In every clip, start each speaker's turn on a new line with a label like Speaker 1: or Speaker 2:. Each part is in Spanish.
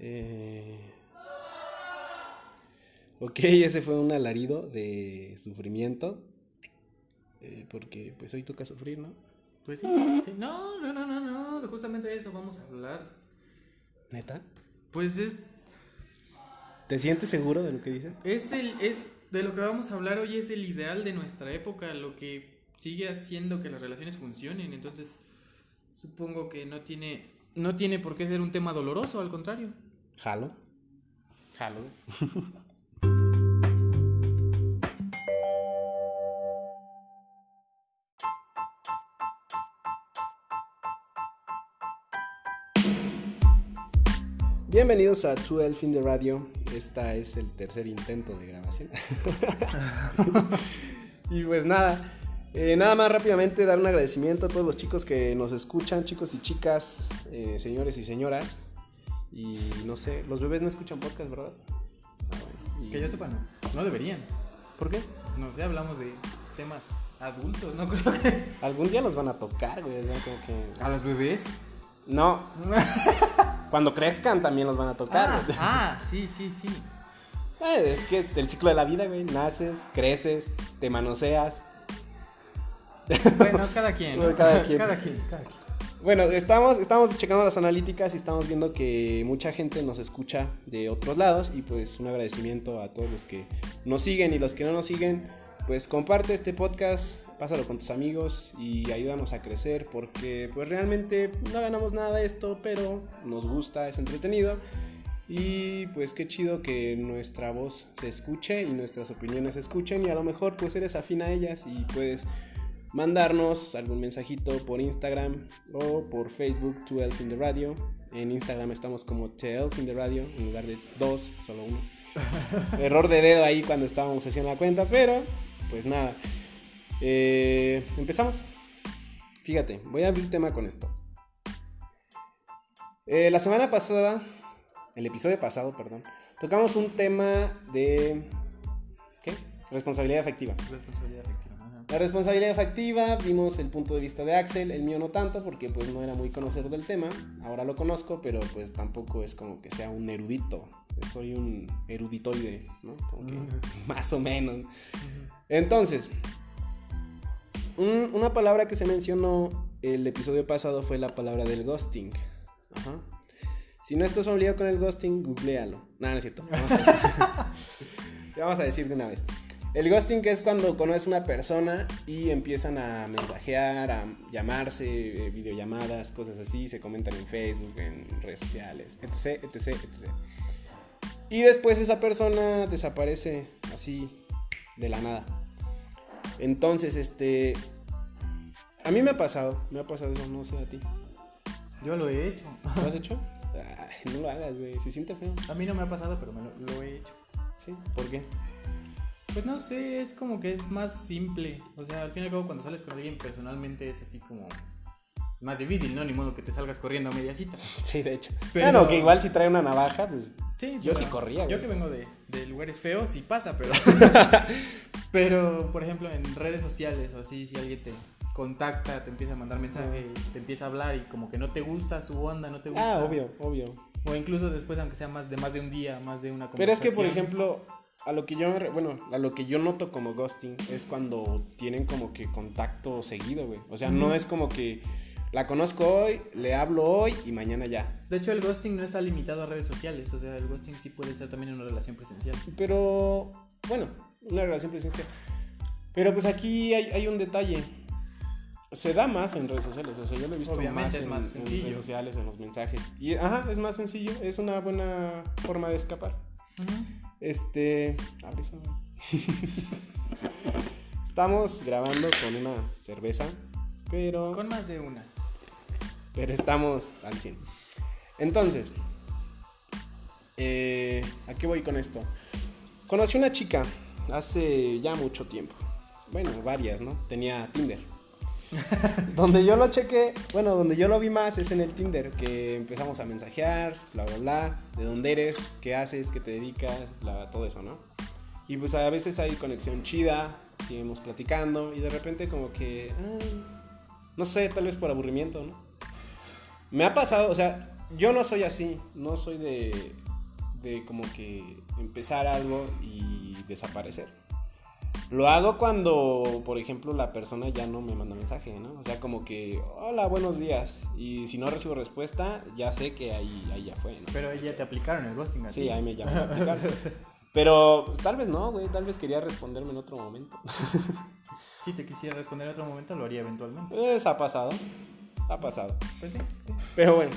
Speaker 1: Eh... Ok, ese fue un alarido de sufrimiento. Eh, porque pues hoy toca sufrir, ¿no?
Speaker 2: Pues sí, sí. No, no, no, no, no. Justamente de eso vamos a hablar.
Speaker 1: ¿Neta?
Speaker 2: Pues es.
Speaker 1: ¿Te sientes seguro de lo que dices?
Speaker 2: Es el. Es de lo que vamos a hablar hoy es el ideal de nuestra época, lo que sigue haciendo que las relaciones funcionen. Entonces, supongo que no tiene. No tiene por qué ser un tema doloroso, al contrario.
Speaker 1: Jalo.
Speaker 2: Jalo.
Speaker 1: Bienvenidos a 12 Fin de Radio. Esta es el tercer intento de grabación. y pues nada, eh, nada más rápidamente dar un agradecimiento a todos los chicos que nos escuchan, chicos y chicas, eh, señores y señoras. Y no sé, los bebés no escuchan podcast, ¿verdad?
Speaker 2: Y... Que yo sepa, no. No deberían.
Speaker 1: ¿Por qué?
Speaker 2: No sé, hablamos de temas adultos, no creo que.
Speaker 1: Algún día los van a tocar, güey. como que...
Speaker 2: ¿A los bebés?
Speaker 1: No. Cuando crezcan también los van a tocar.
Speaker 2: Ah, ah sí, sí, sí.
Speaker 1: Eh, es que el ciclo de la vida, güey. Naces, creces, te manoseas.
Speaker 2: Bueno, cada quien. ¿no?
Speaker 1: cada, quien.
Speaker 2: cada quien. Cada quien.
Speaker 1: Bueno, estamos, estamos checando las analíticas y estamos viendo que mucha gente nos escucha de otros lados y pues un agradecimiento a todos los que nos siguen y los que no nos siguen, pues comparte este podcast, pásalo con tus amigos y ayúdanos a crecer porque pues realmente no ganamos nada de esto, pero nos gusta, es entretenido. Y pues qué chido que nuestra voz se escuche y nuestras opiniones se escuchen y a lo mejor pues eres afín a ellas y puedes mandarnos algún mensajito por Instagram o por Facebook 12 in the Radio. En Instagram estamos como 12 in the Radio en lugar de dos, solo uno. Error de dedo ahí cuando estábamos haciendo la cuenta, pero pues nada. Eh, empezamos. Fíjate, voy a abrir tema con esto. Eh, la semana pasada, el episodio pasado, perdón, tocamos un tema de... ¿Qué? Responsabilidad afectiva.
Speaker 2: Responsabilidad afectiva.
Speaker 1: La responsabilidad afectiva, vimos el punto de vista de Axel, el mío no tanto, porque pues no era muy conocedor del tema, ahora lo conozco, pero pues tampoco es como que sea un erudito, soy un eruditoide, ¿no? Como que más o menos. Entonces, un, una palabra que se mencionó el episodio pasado fue la palabra del ghosting. Ajá. Si no estás familiar con el ghosting, googlealo. No, no es cierto. Vamos a, Te vamos a decir de una vez. El ghosting es cuando conoces una persona y empiezan a mensajear, a llamarse, eh, videollamadas, cosas así, se comentan en Facebook, en redes sociales, etc, etc, etc. Y después esa persona desaparece así de la nada. Entonces, este. A mí me ha pasado, me ha pasado eso, no sé a ti.
Speaker 2: Yo lo he hecho.
Speaker 1: ¿Lo has hecho? Ay, no lo hagas, güey, se siente feo.
Speaker 2: A mí no me ha pasado, pero me lo, lo he hecho.
Speaker 1: ¿Sí? ¿Por qué?
Speaker 2: Pues no sé, es como que es más simple. O sea, al fin y al cabo, cuando sales con alguien personalmente es así como más difícil, ¿no? Ni modo que te salgas corriendo a media cita.
Speaker 1: Sí, de hecho. Pero... Bueno, que igual si trae una navaja, pues
Speaker 2: sí,
Speaker 1: yo sí corría.
Speaker 2: Yo
Speaker 1: güey.
Speaker 2: que vengo de, de, lugares feos, sí pasa, pero... pero, por ejemplo, en redes sociales o así, si alguien te contacta, te empieza a mandar mensaje, te empieza a hablar y como que no te gusta su onda, no te gusta.
Speaker 1: Ah, obvio, obvio.
Speaker 2: O incluso después, aunque sea más de más de un día, más de una
Speaker 1: Pero es que, por ejemplo, a lo que yo bueno, a lo que yo noto como ghosting es cuando tienen como que contacto seguido, güey. O sea, mm. no es como que la conozco hoy, le hablo hoy y mañana ya.
Speaker 2: De hecho, el ghosting no está limitado a redes sociales, o sea, el ghosting sí puede ser también una relación presencial.
Speaker 1: Pero bueno, una relación presencial. Pero pues aquí hay, hay un detalle. Se da más en redes sociales, o sea, yo lo he visto
Speaker 2: Obviamente
Speaker 1: más,
Speaker 2: es
Speaker 1: en,
Speaker 2: más
Speaker 1: en
Speaker 2: sencillo.
Speaker 1: redes sociales, en los mensajes. Y ajá, es más sencillo, es una buena forma de escapar.
Speaker 2: Uh -huh.
Speaker 1: Este. Abre esa. Estamos grabando con una cerveza, pero.
Speaker 2: Con más de una.
Speaker 1: Pero estamos al 100. Entonces, eh, ¿a qué voy con esto? Conocí una chica hace ya mucho tiempo. Bueno, varias, ¿no? Tenía Tinder. donde yo lo chequé, bueno, donde yo lo vi más es en el Tinder, que empezamos a mensajear, bla, bla, bla, de dónde eres, qué haces, qué te dedicas, bla, todo eso, ¿no? Y pues a veces hay conexión chida, seguimos platicando y de repente como que, ah, no sé, tal vez por aburrimiento, ¿no? Me ha pasado, o sea, yo no soy así, no soy de, de como que empezar algo y desaparecer. Lo hago cuando, por ejemplo, la persona ya no me manda mensaje, ¿no? O sea, como que, hola, buenos días. Y si no recibo respuesta, ya sé que ahí, ahí ya fue, ¿no?
Speaker 2: Pero ahí ya te aplicaron el ghosting a
Speaker 1: Sí,
Speaker 2: ti.
Speaker 1: ahí me llaman a aplicar. Pero tal vez no, güey. Tal vez quería responderme en otro momento.
Speaker 2: Si te quisiera responder en otro momento, lo haría eventualmente.
Speaker 1: Pues ha pasado. Ha pasado.
Speaker 2: Pues sí, sí.
Speaker 1: Pero bueno,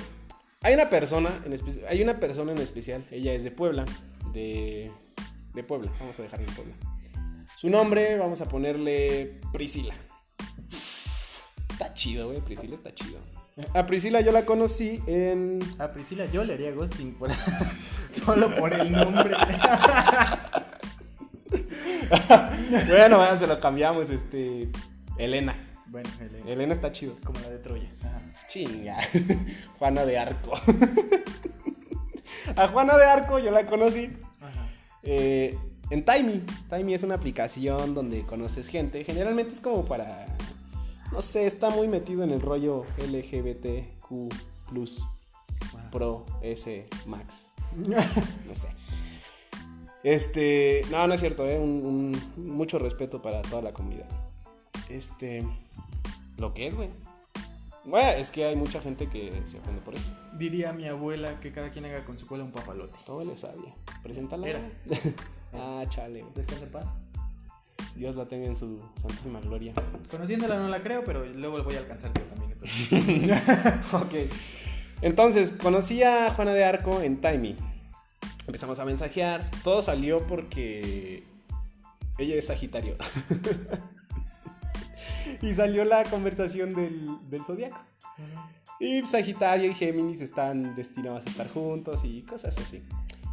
Speaker 1: hay una persona en espe- hay una persona en especial, ella es de Puebla, de, de Puebla, vamos a dejarle en Puebla. Su nombre, vamos a ponerle Priscila. Está chido, güey, Priscila está chido. A Priscila yo la conocí en...
Speaker 2: A Priscila yo le haría ghosting por... solo por el nombre.
Speaker 1: bueno, se lo cambiamos, este... Elena.
Speaker 2: bueno, Elena.
Speaker 1: Elena está chido.
Speaker 2: Como la de Troya. Ajá.
Speaker 1: Chinga. Juana de Arco. A Juana de Arco yo la conocí
Speaker 2: Ajá.
Speaker 1: Eh, en Timey. Timey es una aplicación donde conoces gente. Generalmente es como para. No sé, está muy metido en el rollo LGBTQ. Pro S Max. No sé. Este. No, no es cierto, ¿eh? Un, un- mucho respeto para toda la comunidad. Este. Lo que es, güey. Bueno, es que hay mucha gente que se ofende por eso.
Speaker 2: Diría mi abuela que cada quien haga con su cola un papalote.
Speaker 1: Todo le sabía. Preséntala.
Speaker 2: Era.
Speaker 1: ah, chale.
Speaker 2: Descansa en paz.
Speaker 1: Dios la tenga en su santísima gloria.
Speaker 2: Conociéndola no la creo, pero luego voy a alcanzar yo también. Entonces.
Speaker 1: ok. Entonces, conocí a Juana de Arco en Timey. Empezamos a mensajear. Todo salió porque ella es Sagitario. y salió la conversación del, del zodiaco. Y Sagitario y Géminis están destinados a estar juntos y cosas así.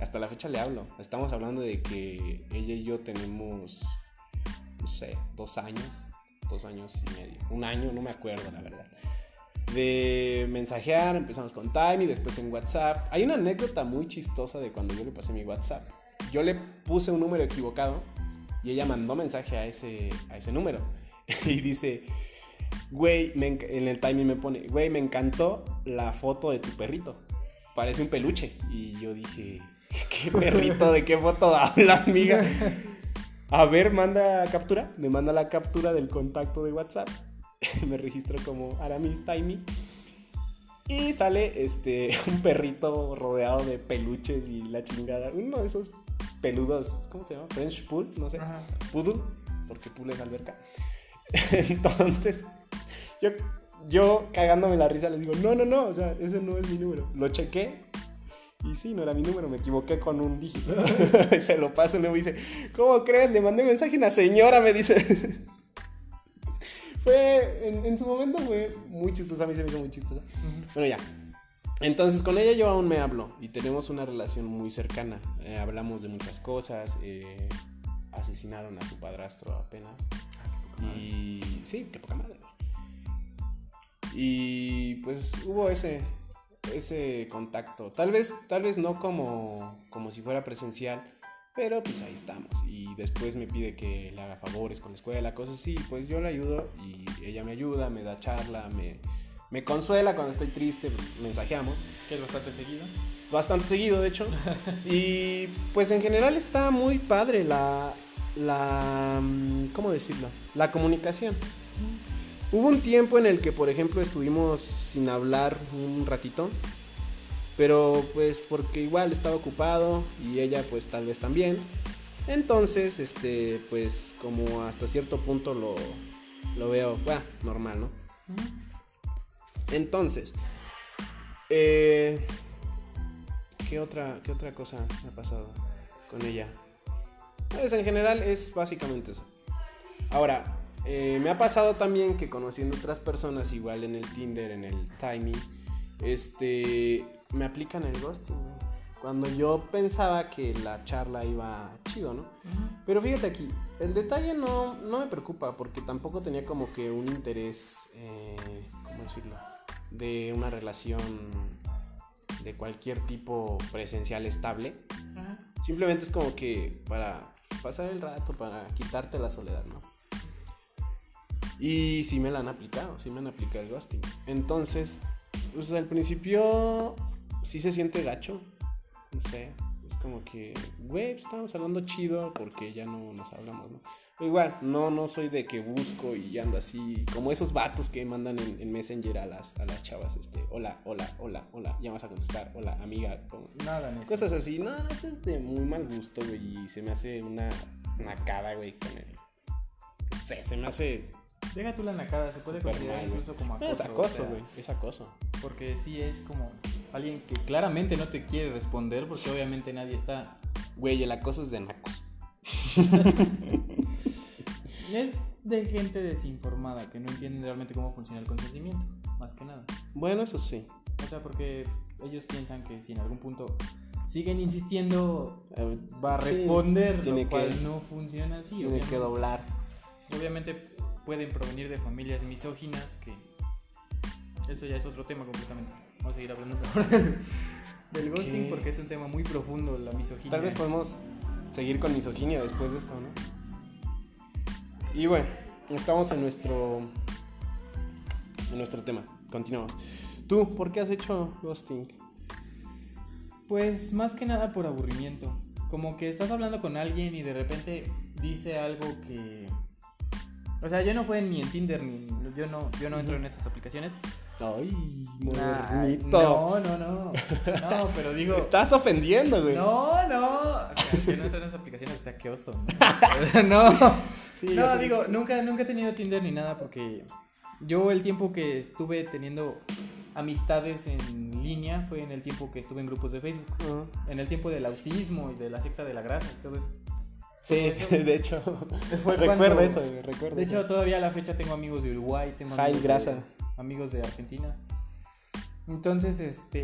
Speaker 1: Hasta la fecha le hablo. Estamos hablando de que ella y yo tenemos, no sé, dos años, dos años y medio, un año, no me acuerdo la verdad. De mensajear, empezamos con Time y después en WhatsApp. Hay una anécdota muy chistosa de cuando yo le pasé mi WhatsApp. Yo le puse un número equivocado y ella mandó mensaje a ese, a ese número. y dice, güey, en el timing me pone, güey, me encantó la foto de tu perrito. Parece un peluche. Y yo dije, ¿qué perrito? ¿De qué foto habla, amiga? A ver, manda captura. Me manda la captura del contacto de WhatsApp. me registro como Aramis Timey. Y sale este un perrito rodeado de peluches y la chingada. Uno de esos peludos, ¿cómo se llama? French Pool, no sé.
Speaker 2: Ajá.
Speaker 1: Poodle, porque pool es alberca. Entonces, yo, yo cagándome la risa les digo, no, no, no, o sea, ese no es mi número. Lo chequé y sí, no era mi número, me equivoqué con un dígito. Se lo paso y luego dice, ¿cómo crees? Le mandé mensaje a una señora, me dice. fue, en, en su momento fue muy chistosa, a mí se me hizo muy chistosa. Bueno, ya. Entonces con ella yo aún me hablo y tenemos una relación muy cercana. Eh, hablamos de muchas cosas. eh, asesinaron a su padrastro apenas. Y sí, qué poca madre. Y pues hubo ese ese contacto. Tal vez tal vez no como como si fuera presencial, pero pues ahí estamos. Y después me pide que le haga favores con la escuela, cosas así. Pues yo le ayudo y ella me ayuda, me da charla, me, me consuela cuando estoy triste, pues, mensajeamos.
Speaker 2: Que es bastante seguido.
Speaker 1: Bastante seguido, de hecho. Y pues en general está muy padre la. la mm, ¿Cómo decirlo? La comunicación. Hubo un tiempo en el que, por ejemplo, estuvimos sin hablar un ratito. Pero pues porque igual estaba ocupado y ella pues tal vez también. Entonces, este, pues como hasta cierto punto lo, lo veo, bah, normal, ¿no? Entonces, eh, ¿qué, otra, ¿qué otra cosa ha pasado con ella? Pues en general es básicamente eso. Ahora, eh, me ha pasado también que conociendo otras personas, igual en el Tinder, en el Timey, este, me aplican el ghosting. Cuando yo pensaba que la charla iba chido, ¿no? Pero fíjate aquí, el detalle no, no me preocupa porque tampoco tenía como que un interés, eh, ¿cómo decirlo? De una relación de cualquier tipo presencial estable. Simplemente es como que para pasar el rato, para quitarte la soledad, ¿no? Y sí me la han aplicado, sí me han aplicado el ghosting. Entonces, pues al principio sí se siente gacho. No sé, es como que, güey, pues, estamos hablando chido porque ya no nos hablamos, ¿no? Pero igual, no, no soy de que busco y ando así, como esos vatos que mandan en, en Messenger a las, a las chavas, este, hola, hola, hola, hola, ya vas a contestar, hola, amiga, como-
Speaker 2: Nada eso.
Speaker 1: cosas así. No, eso es de muy mal gusto, güey, y se me hace una nacada, güey, con el... No sé, se me hace...
Speaker 2: Deja tú la nacada, se puede considerar
Speaker 1: mal,
Speaker 2: incluso como acoso.
Speaker 1: Es
Speaker 2: o
Speaker 1: acoso,
Speaker 2: sea,
Speaker 1: güey, es acoso.
Speaker 2: Porque sí es como alguien que claramente no te quiere responder porque obviamente nadie está...
Speaker 1: Güey, el acoso es de nacos.
Speaker 2: Es de gente desinformada que no entiende realmente cómo funciona el consentimiento, más que nada.
Speaker 1: Bueno, eso sí.
Speaker 2: O sea, porque ellos piensan que si en algún punto siguen insistiendo
Speaker 1: Eh,
Speaker 2: va a responder, lo
Speaker 1: que-
Speaker 2: cual no funciona así.
Speaker 1: Tiene
Speaker 2: obviamente.
Speaker 1: que doblar.
Speaker 2: Obviamente pueden provenir de familias misóginas que eso ya es otro tema completamente. Vamos a seguir hablando mejor del, ghosting porque es un tema muy profundo la misoginia.
Speaker 1: Tal vez podemos seguir con misoginia después de esto, ¿no? Y bueno, estamos en nuestro en nuestro tema. Continuamos. Tú, ¿por qué has hecho ghosting?
Speaker 2: Pues más que nada por aburrimiento. Como que estás hablando con alguien y de repente dice algo que o sea, yo no fue ni en Tinder ni yo no yo no entro en esas aplicaciones.
Speaker 1: Ay, modernito.
Speaker 2: no, no, no. No, pero digo
Speaker 1: Estás ofendiendo, güey.
Speaker 2: No, no. O sea, yo no entro en esas aplicaciones, o sea, qué oso. No, no.
Speaker 1: Sí,
Speaker 2: no,
Speaker 1: eso-
Speaker 2: digo, nunca, nunca he tenido Tinder ni nada porque yo el tiempo que estuve teniendo amistades en línea fue en el tiempo que estuve en grupos de Facebook. En el tiempo del autismo y de la secta de la grasa y todo eso.
Speaker 1: Sí,
Speaker 2: eso.
Speaker 1: de hecho.
Speaker 2: Fue
Speaker 1: recuerdo
Speaker 2: cuando-
Speaker 1: eso, recuerdo.
Speaker 2: De hecho,
Speaker 1: eso.
Speaker 2: todavía a la fecha tengo amigos de Uruguay, tengo amigos
Speaker 1: Grasa.
Speaker 2: de, amigos de Argentina. Entonces, este,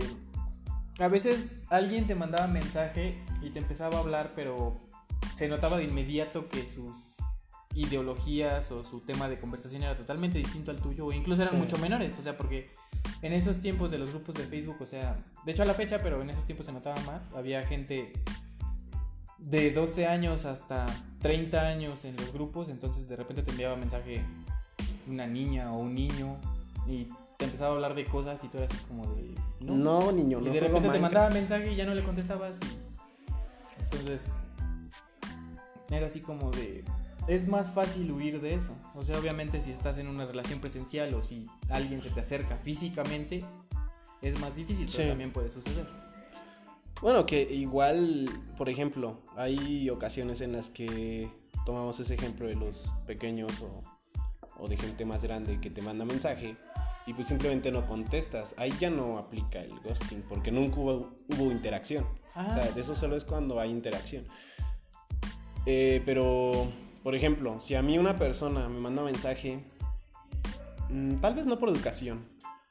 Speaker 2: a veces alguien te mandaba mensaje y te empezaba a hablar, pero se notaba de inmediato que sus ideologías o su tema de conversación era totalmente distinto al tuyo o incluso eran
Speaker 1: Sí.
Speaker 2: mucho menores, o sea, porque en esos tiempos de los grupos de Facebook, o sea, de hecho a la fecha, pero en esos tiempos se notaba más, había gente de 12 años hasta 30 años en los grupos, entonces de repente te enviaba mensaje una niña o un niño y te empezaba a hablar de cosas y tú eras así como de... No,
Speaker 1: No, niño,
Speaker 2: y
Speaker 1: no.
Speaker 2: de
Speaker 1: juego
Speaker 2: repente te mandaba mensaje y ya no le contestabas. y- Entonces, era así como de... Es más fácil huir de eso. O sea, obviamente si estás en una relación presencial o si alguien se te acerca físicamente, es más difícil, pero
Speaker 1: Sí.
Speaker 2: también puede suceder.
Speaker 1: Bueno, que igual, por ejemplo, hay ocasiones en las que tomamos ese ejemplo de los pequeños o, o de gente más grande que te manda mensaje y pues simplemente no contestas. Ahí ya no aplica el ghosting porque nunca hubo, hubo interacción.
Speaker 2: Ah.
Speaker 1: O sea, de eso solo es cuando hay interacción. Eh, pero, por ejemplo, si a mí una persona me manda mensaje, mm, tal vez no por educación,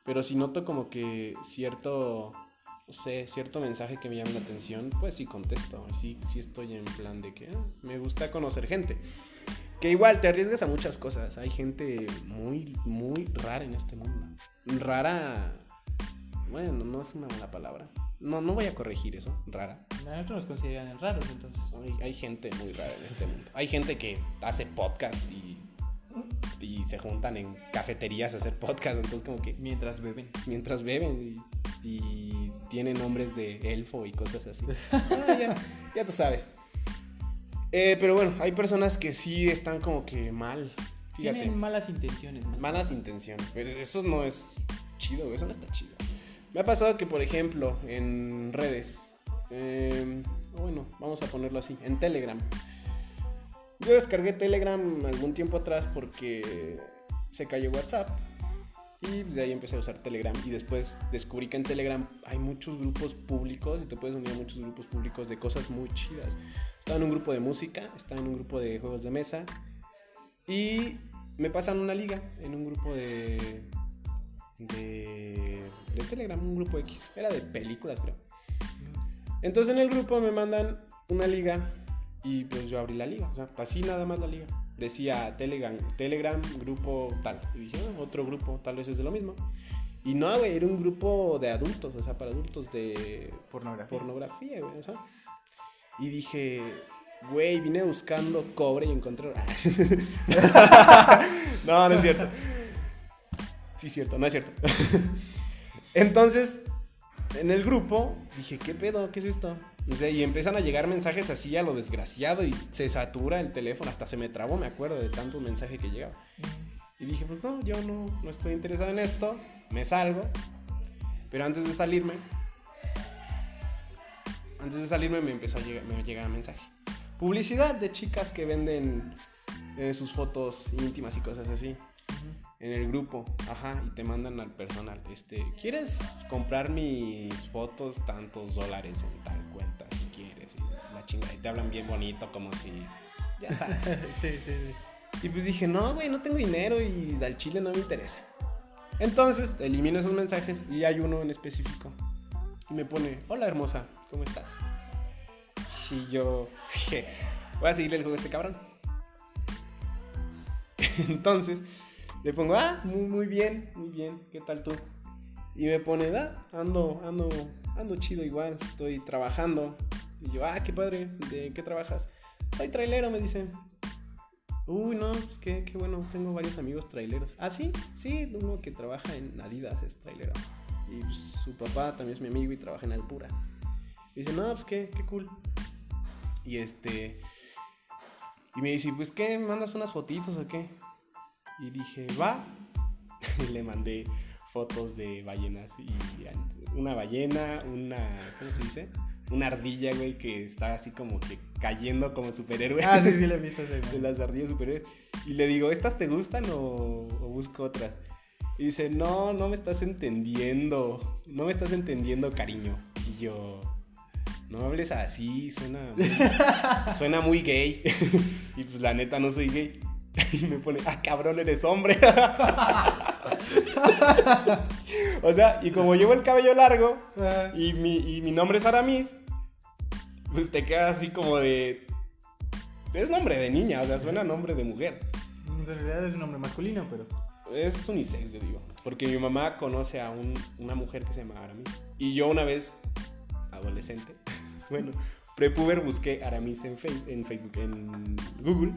Speaker 1: pero si noto como que cierto, sé, cierto mensaje que me llama la atención, pues sí contesto. Sí, sí estoy en plan de que ah, me gusta conocer gente. Que igual te arriesgas a muchas cosas. Hay gente muy, muy rara en este mundo. Rara. Bueno, no es una mala palabra. No, no voy a corregir eso. Rara.
Speaker 2: Nosotros nos consideran raros, entonces.
Speaker 1: Hay, hay gente muy rara en este mundo. Hay gente que hace podcast y, y se juntan en cafeterías a hacer podcast. Entonces, como que
Speaker 2: Mientras beben.
Speaker 1: mientras beben y, y tienen nombres de elfo y cosas así. Ah, ya, ya tú sabes. Eh, pero bueno, hay personas que sí están como que mal. Fíjate.
Speaker 2: Tienen malas intenciones. más
Speaker 1: Malas intenciones. Pero eso no es chido, eso no está chido. Me ha pasado que, por ejemplo, en redes, eh, bueno, vamos a ponerlo así, en Telegram. Yo descargué Telegram algún tiempo atrás porque se cayó WhatsApp. Y de ahí empecé a usar Telegram. Y después descubrí que en Telegram hay muchos grupos públicos y te puedes unir a muchos grupos públicos de cosas muy chidas. Estaba en un grupo de música, estaba en un grupo de juegos de mesa. Y me pasan una liga en un grupo de, de, de Telegram, un grupo X. Era de películas, creo. Entonces en el grupo me mandan una liga y pues yo abrí la liga. O sea, así nada más la liga. Decía Telegram, Telegram grupo tal. Y dije, "Ah, otro grupo, tal vez es de lo mismo. Y no, güey, era un grupo de adultos, o sea, para adultos de
Speaker 2: Pornografía.
Speaker 1: pornografía, güey, o sea. Y dije, güey, vine buscando cobre y encontré. no, no es cierto. Sí, cierto, no es cierto. Entonces, en el grupo dije, ¿qué pedo? ¿Qué es esto? Y empiezan a llegar mensajes así a lo desgraciado y se satura el teléfono, hasta se me trabó, me acuerdo de tantos mensajes que llegaba. Y dije, pues no, yo no, no estoy interesado en esto, me salgo. Pero antes de salirme, antes de salirme me empezó a llegar, me llega un mensaje. Publicidad de chicas que venden eh, sus fotos íntimas y cosas así. En el grupo, ajá, y te mandan al personal. Este, ¿quieres comprar mis fotos tantos dólares en tal cuenta si quieres? Y la chingada, y te hablan bien bonito, como si. Ya sabes.
Speaker 2: sí, sí, sí.
Speaker 1: Y pues dije, no, güey, no tengo dinero y al chile no me interesa. Entonces elimino esos mensajes y hay uno en específico. Y me pone, hola hermosa, ¿cómo estás? Y yo dije, voy a seguirle el juego a este cabrón. Entonces le pongo, ah, muy, muy bien, muy bien, ¿qué tal tú? Y me pone, ah, ando, ando, ando chido igual, estoy trabajando. Y yo, ah, qué padre, ¿de qué trabajas? Soy trailero, me dice. Uy, no, pues qué, qué bueno, tengo varios amigos traileros. Ah, sí, sí, uno que trabaja en Adidas es trailero. Y pues, su papá también es mi amigo y trabaja en Alpura. Y dice, no, pues qué, qué cool. Y este. Y me dice, pues qué, ¿mandas unas fotitos o qué? Y dije, va. Le mandé fotos de ballenas. Y una ballena, una. ¿Cómo se dice? Una ardilla, güey, que está así como que cayendo como superhéroe.
Speaker 2: Ah, sí, sí, le he visto ese.
Speaker 1: De las ardillas superhéroes. Y le digo, ¿estas te gustan o, o busco otras? Y dice, no, no me estás entendiendo. No me estás entendiendo, cariño. Y yo, no hables así, suena suena muy gay. y pues la neta no soy gay. Y me pone, ah, cabrón, eres hombre. o sea, y como llevo el cabello largo y mi, mi nombre es Aramis, pues te queda así como de. Es nombre de niña, o sea, suena nombre de mujer.
Speaker 2: En realidad es un nombre masculino, pero.
Speaker 1: Es unisex, yo digo. Porque mi mamá conoce a una mujer que se llama Aramis. Y yo una vez, adolescente, bueno, prepuber busqué Aramis en, en Facebook, en Google,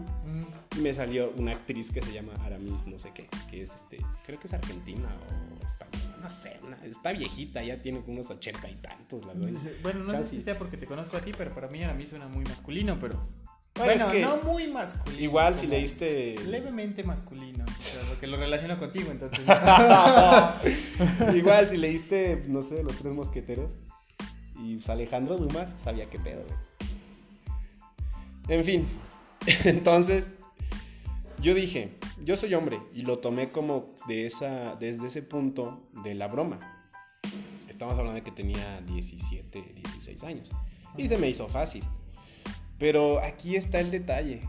Speaker 1: y me salió una actriz que se llama Aramis no sé qué, que es este, creo que es argentina o española, no sé, está viejita, ya tiene unos ochenta y tantos, la verdad.
Speaker 2: Bueno, no sé si sea porque te conozco a ti, pero para mí Aramis suena muy masculino, pero... Bueno, no muy masculino.
Speaker 1: Igual si leíste...
Speaker 2: Levemente masculino, porque lo relaciono contigo, entonces...
Speaker 1: igual si leíste, no sé, Los Tres Mosqueteros. Y pues, Alejandro Dumas sabía qué pedo, En fin, entonces yo dije, yo soy hombre y lo tomé como de esa, desde ese punto de la broma. Estamos hablando de que tenía 17, 16 años. Y se me hizo fácil. Pero aquí está el detalle.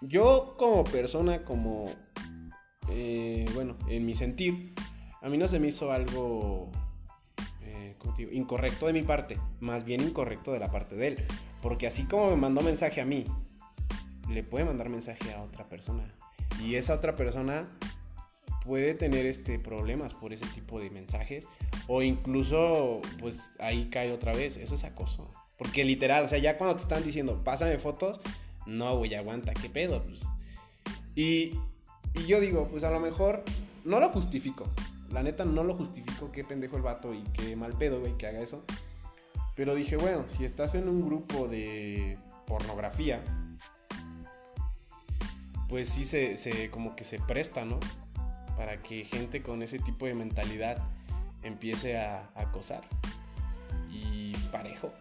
Speaker 1: Yo como persona, como, eh, bueno, en mi sentir, a mí no se me hizo algo incorrecto de mi parte, más bien incorrecto de la parte de él. Porque así como me mandó mensaje a mí, le puede mandar mensaje a otra persona. Y esa otra persona puede tener este, problemas por ese tipo de mensajes. O incluso, pues ahí cae otra vez. Eso es acoso. Porque literal, o sea, ya cuando te están diciendo, pásame fotos, no, güey, aguanta, ¿qué pedo? Pues. Y, y yo digo, pues a lo mejor no lo justifico. La neta no lo justifico, qué pendejo el vato y qué mal pedo, güey, que haga eso. Pero dije, bueno, si estás en un grupo de pornografía, pues sí se, como que se presta, ¿no? Para que gente con ese tipo de mentalidad empiece a, acosar. Y parejo.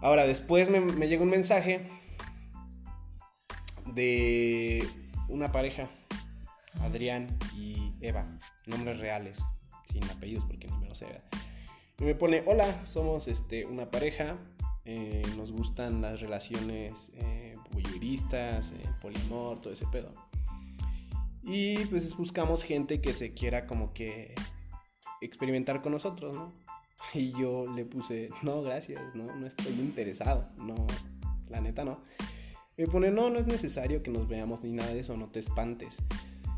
Speaker 1: Ahora, después me, llega un mensaje de una pareja, Adrián y Eva nombres reales, sin apellidos porque ni me lo sé. Y me pone, hola, somos este, una pareja, eh, nos gustan las relaciones eh, eh, polimor, todo ese pedo. Y pues buscamos gente que se quiera como que experimentar con nosotros, ¿no? Y yo le puse, no, gracias, no, no estoy interesado, no, la neta no. Me pone, no, no es necesario que nos veamos ni nada de eso, no te espantes.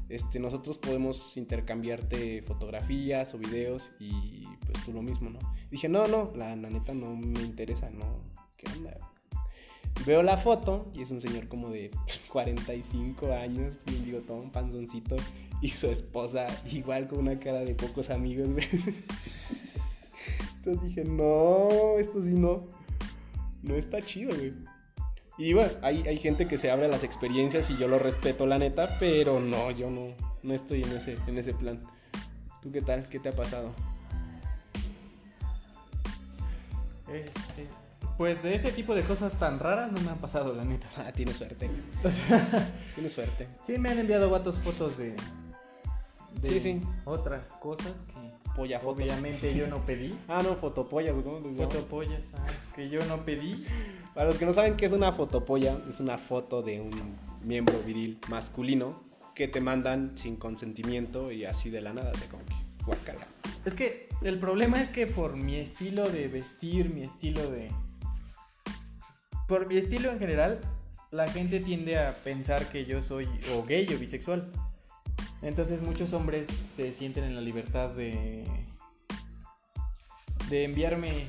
Speaker 1: Este, nosotros podemos intercambiarte fotografías o videos y pues tú lo mismo, ¿no? dije, no, no, la, neta no me interesa, ¿no? ¿Qué onda? Veo la foto y es un señor como de 45 años, digo, todo un panzoncito y su esposa igual con una cara de pocos amigos, Entonces dije, no, esto sí no. No está chido, güey. Y bueno, hay, hay gente que se abre a las experiencias y yo lo respeto, la neta, pero no, yo no, no estoy en ese, en ese plan. ¿Tú qué tal? ¿Qué te ha pasado?
Speaker 2: Este, pues de ese tipo de cosas tan raras no me han pasado, la neta.
Speaker 1: Ah, tienes suerte. tienes suerte.
Speaker 2: Sí, me han enviado vatos fotos de, de
Speaker 1: Sí, sí.
Speaker 2: otras cosas que
Speaker 1: Polla fotos.
Speaker 2: obviamente yo no pedí.
Speaker 1: Ah, no, fotopollas, ¿cómo les?
Speaker 2: Fotopollas, ah, que yo no pedí.
Speaker 1: Para los que no saben qué es una fotopolla, es una foto de un miembro viril masculino que te mandan sin consentimiento y así de la nada, o sea, como que guacala.
Speaker 2: Es que el problema es que por mi estilo de vestir, mi estilo de... Por mi estilo en general, la gente tiende a pensar que yo soy o gay o bisexual. Entonces muchos hombres se sienten en la libertad de... de enviarme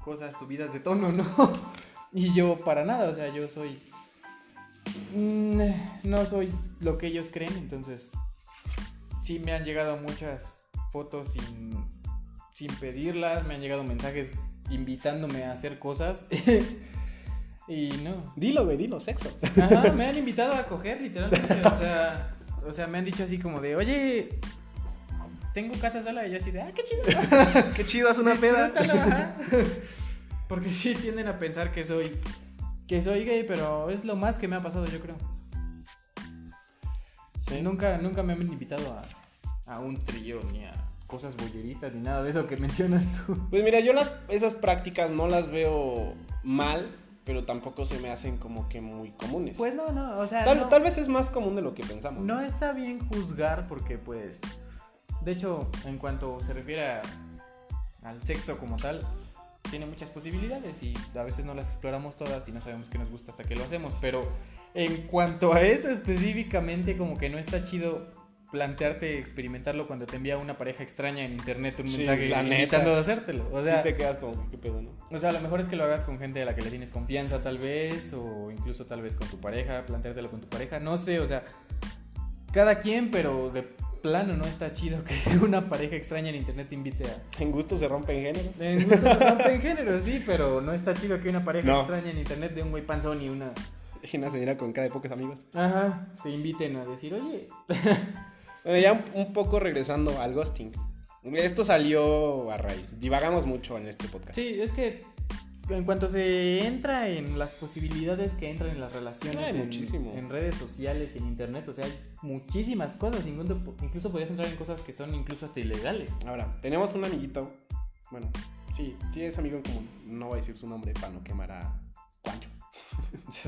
Speaker 2: cosas subidas de tono, ¿no? Y yo para nada, o sea, yo soy... mm, No soy lo que ellos creen, entonces sí me han llegado muchas fotos sin, sin pedirlas, me han llegado mensajes invitándome a hacer cosas. y no.
Speaker 1: Dilo, güey, dilo, sexo.
Speaker 2: Ajá, me han invitado a coger, literalmente. O sea, o sea, me han dicho así como de, oye, tengo casa sola. Y yo así de, ah, qué chido.
Speaker 1: qué chido, haz una peda.
Speaker 2: Ajá. Porque sí tienden a pensar que soy que soy gay, pero es lo más que me ha pasado, yo creo. Nunca, nunca me han invitado a, a un trío ni a cosas bolleristas ni nada de eso que mencionas tú.
Speaker 1: Pues mira, yo las, esas prácticas no las veo mal, pero tampoco se me hacen como que muy comunes.
Speaker 2: Pues no, no, o sea,
Speaker 1: tal,
Speaker 2: no,
Speaker 1: tal vez es más común de lo que pensamos.
Speaker 2: no está bien juzgar porque pues de hecho, en cuanto se refiere a- al sexo como tal, tiene muchas posibilidades y a veces no las exploramos todas y no sabemos qué nos gusta hasta que lo hacemos, pero en cuanto a eso específicamente como que no está chido plantearte experimentarlo cuando te envía una pareja extraña en internet un
Speaker 1: Sí,
Speaker 2: mensaje invitando a hacértelo. O sea,
Speaker 1: sí te quedas como, ¿qué pedo, no?
Speaker 2: o sea, lo mejor es que lo hagas con gente a la que le tienes confianza tal vez, o incluso tal vez con tu pareja, planteártelo con tu pareja, no sé, o sea, cada quien, pero de plano no está chido que una pareja extraña en internet te invite a...
Speaker 1: En gusto se rompen géneros.
Speaker 2: En gusto se rompen género, sí, pero no está chido que una pareja
Speaker 1: No.
Speaker 2: extraña en internet de un güey panzón y una...
Speaker 1: Y una señora con cara de pocos amigos.
Speaker 2: Ajá, te inviten a decir, oye,
Speaker 1: Bueno, ya un, poco regresando al ghosting. Esto salió a raíz. Divagamos mucho en este podcast.
Speaker 2: sí, es que en cuanto se entra en las posibilidades que entran en las relaciones,
Speaker 1: Ay,
Speaker 2: en,
Speaker 1: muchísimo.
Speaker 2: en redes sociales, en internet, o sea, hay muchísimas cosas, incluso, incluso podrías entrar en cosas que son incluso hasta ilegales.
Speaker 1: Ahora, tenemos un amiguito. Bueno, sí, sí es amigo en común. No voy a decir su nombre para no quemar a Juancho.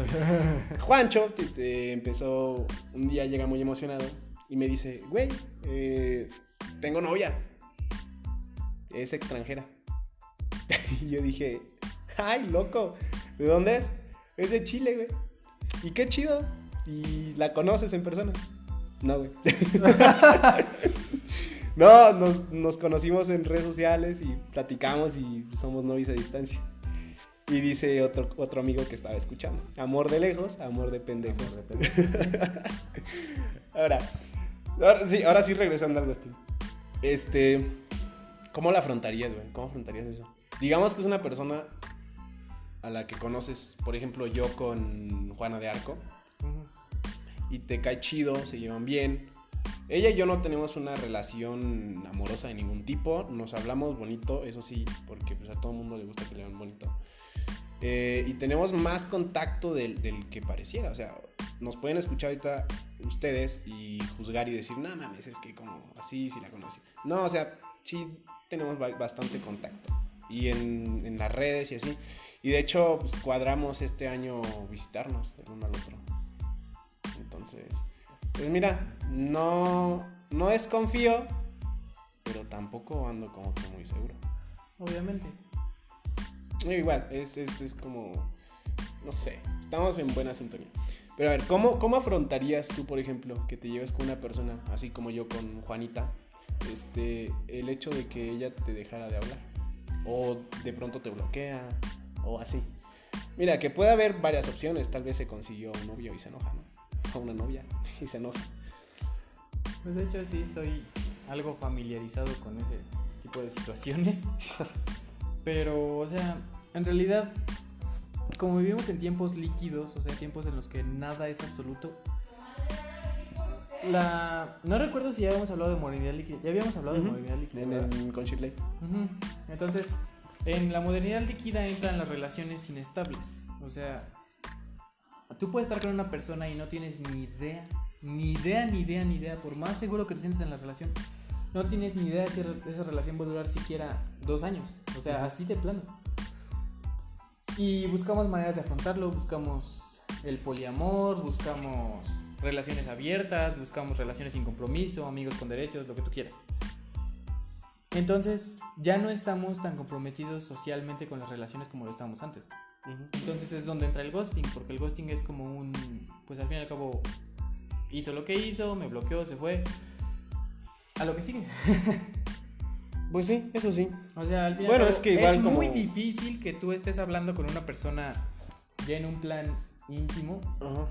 Speaker 1: Juancho te- te empezó. Un día llega muy emocionado y me dice: Güey, eh, tengo novia. Es extranjera. y yo dije: Ay, loco, ¿de dónde es? Es de Chile, güey. Y qué chido. ¿Y la conoces en persona? No, güey. No, nos, nos conocimos en redes sociales y platicamos y somos novios a distancia. Y dice otro, otro amigo que estaba escuchando. Amor de lejos, amor de pendejo. ahora, ahora sí, ahora sí regresando al ghosting. Este, ¿cómo la afrontarías, güey? ¿Cómo afrontarías eso? Digamos que es una persona a la que conoces, por ejemplo, yo con Juana de Arco, y te cae chido, se llevan bien. Ella y yo no tenemos una relación amorosa de ningún tipo, nos hablamos bonito, eso sí, porque pues, a todo el mundo le gusta que le hagan bonito. Eh, y tenemos más contacto del, que pareciera, o sea, nos pueden escuchar ahorita ustedes y juzgar y decir, no mames, es que como así, si la conocí. No, o sea, sí tenemos ba- bastante contacto. Y en, en las redes y así. Y de hecho, pues, cuadramos este año visitarnos el uno al otro. Entonces, pues mira, no, no desconfío, pero tampoco ando como que muy seguro.
Speaker 2: Obviamente.
Speaker 1: Igual, es, es, es como, no sé, estamos en buena sintonía. Pero a ver, ¿cómo, ¿cómo afrontarías tú, por ejemplo, que te lleves con una persona, así como yo con Juanita, este, el hecho de que ella te dejara de hablar? O de pronto te bloquea, o así. Mira, que puede haber varias opciones, tal vez se consiguió un novio y se enoja, ¿no? O una novia y se enoja.
Speaker 2: Pues de hecho sí estoy algo familiarizado con ese tipo de situaciones. Pero, o sea, en realidad, como vivimos en tiempos líquidos, o sea, tiempos en los que nada es absoluto, la... No recuerdo si ya habíamos hablado de modernidad líquida. Ya habíamos hablado de modernidad líquida.
Speaker 1: En, en- con Shirley.
Speaker 2: Entonces, en la modernidad líquida entran las relaciones inestables. O sea, tú puedes estar con una persona y no tienes ni idea, ni idea, ni idea, ni idea, por más seguro que te sientes en la relación, no tienes ni idea si esa relación va a durar siquiera dos años. O sea, así de plano. Y buscamos maneras de afrontarlo, buscamos el poliamor, buscamos relaciones abiertas, buscamos relaciones sin compromiso, amigos con derechos, lo que tú quieras. Entonces ya no estamos tan comprometidos socialmente con las relaciones como lo estábamos antes. Entonces es donde entra el ghosting, porque el ghosting es como un, pues al fin y al cabo hizo lo que hizo, me bloqueó, se fue. A lo que sigue.
Speaker 1: Pues sí, eso sí.
Speaker 2: O sea, al fin y al
Speaker 1: Bueno, es que igual
Speaker 2: muy
Speaker 1: como-
Speaker 2: difícil que tú estés hablando con una persona ya en un plan íntimo
Speaker 1: Ajá.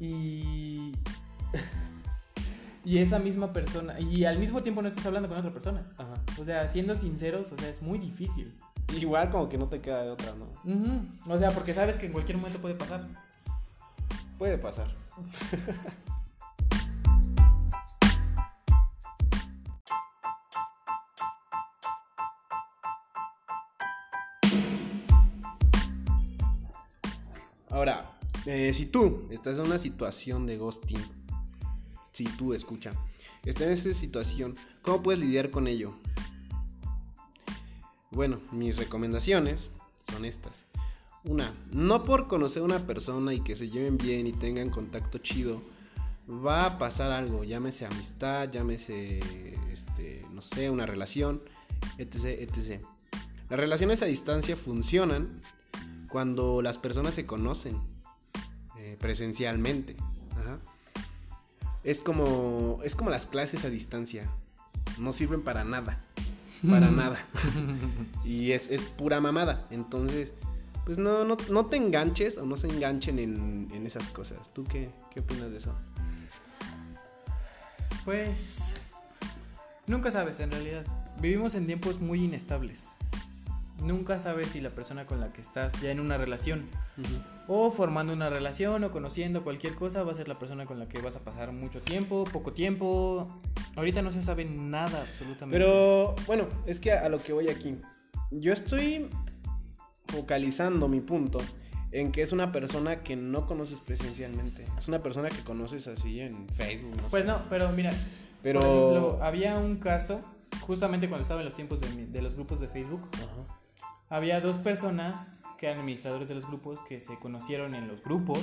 Speaker 2: y y esa misma persona y al mismo tiempo no estás hablando con otra persona.
Speaker 1: Ajá.
Speaker 2: O sea, siendo sinceros, o sea, es muy difícil.
Speaker 1: Igual como que no te queda de otra, ¿no?
Speaker 2: O sea, porque sabes que en cualquier momento puede pasar.
Speaker 1: Puede pasar. Ahora, eh, si tú estás en una situación de ghosting, si tú escucha, estás en esa situación, ¿cómo puedes lidiar con ello? Bueno, mis recomendaciones son estas. Una, no por conocer a una persona y que se lleven bien y tengan contacto chido, va a pasar algo, llámese amistad, llámese, este, no sé, una relación, etc, etc. Las relaciones a distancia funcionan cuando las personas se conocen eh, presencialmente. Ajá. Es como, es como las clases a distancia, no sirven para nada, para nada. Y es, es pura mamada. Entonces, pues no, no, no te enganches o no se enganchen en, en esas cosas. ¿Tú qué, qué opinas de eso?
Speaker 2: Pues nunca sabes en realidad. Vivimos en tiempos muy inestables. Nunca sabes si la persona con la que estás ya en una relación o formando una relación o conociendo cualquier cosa va a ser la persona con la que vas a pasar mucho tiempo, poco tiempo. Ahorita no se sabe nada absolutamente.
Speaker 1: Pero bueno, es que a lo que voy aquí. Yo estoy focalizando mi punto en que es una persona que no conoces presencialmente. Es una persona que conoces así en Facebook. No
Speaker 2: Pues
Speaker 1: sé.
Speaker 2: no, pero mira,
Speaker 1: Pero...
Speaker 2: por ejemplo, había un caso justamente cuando estaba en los tiempos de, de los grupos de Facebook.
Speaker 1: Ajá.
Speaker 2: Había dos personas que eran administradores de los grupos que se conocieron en los grupos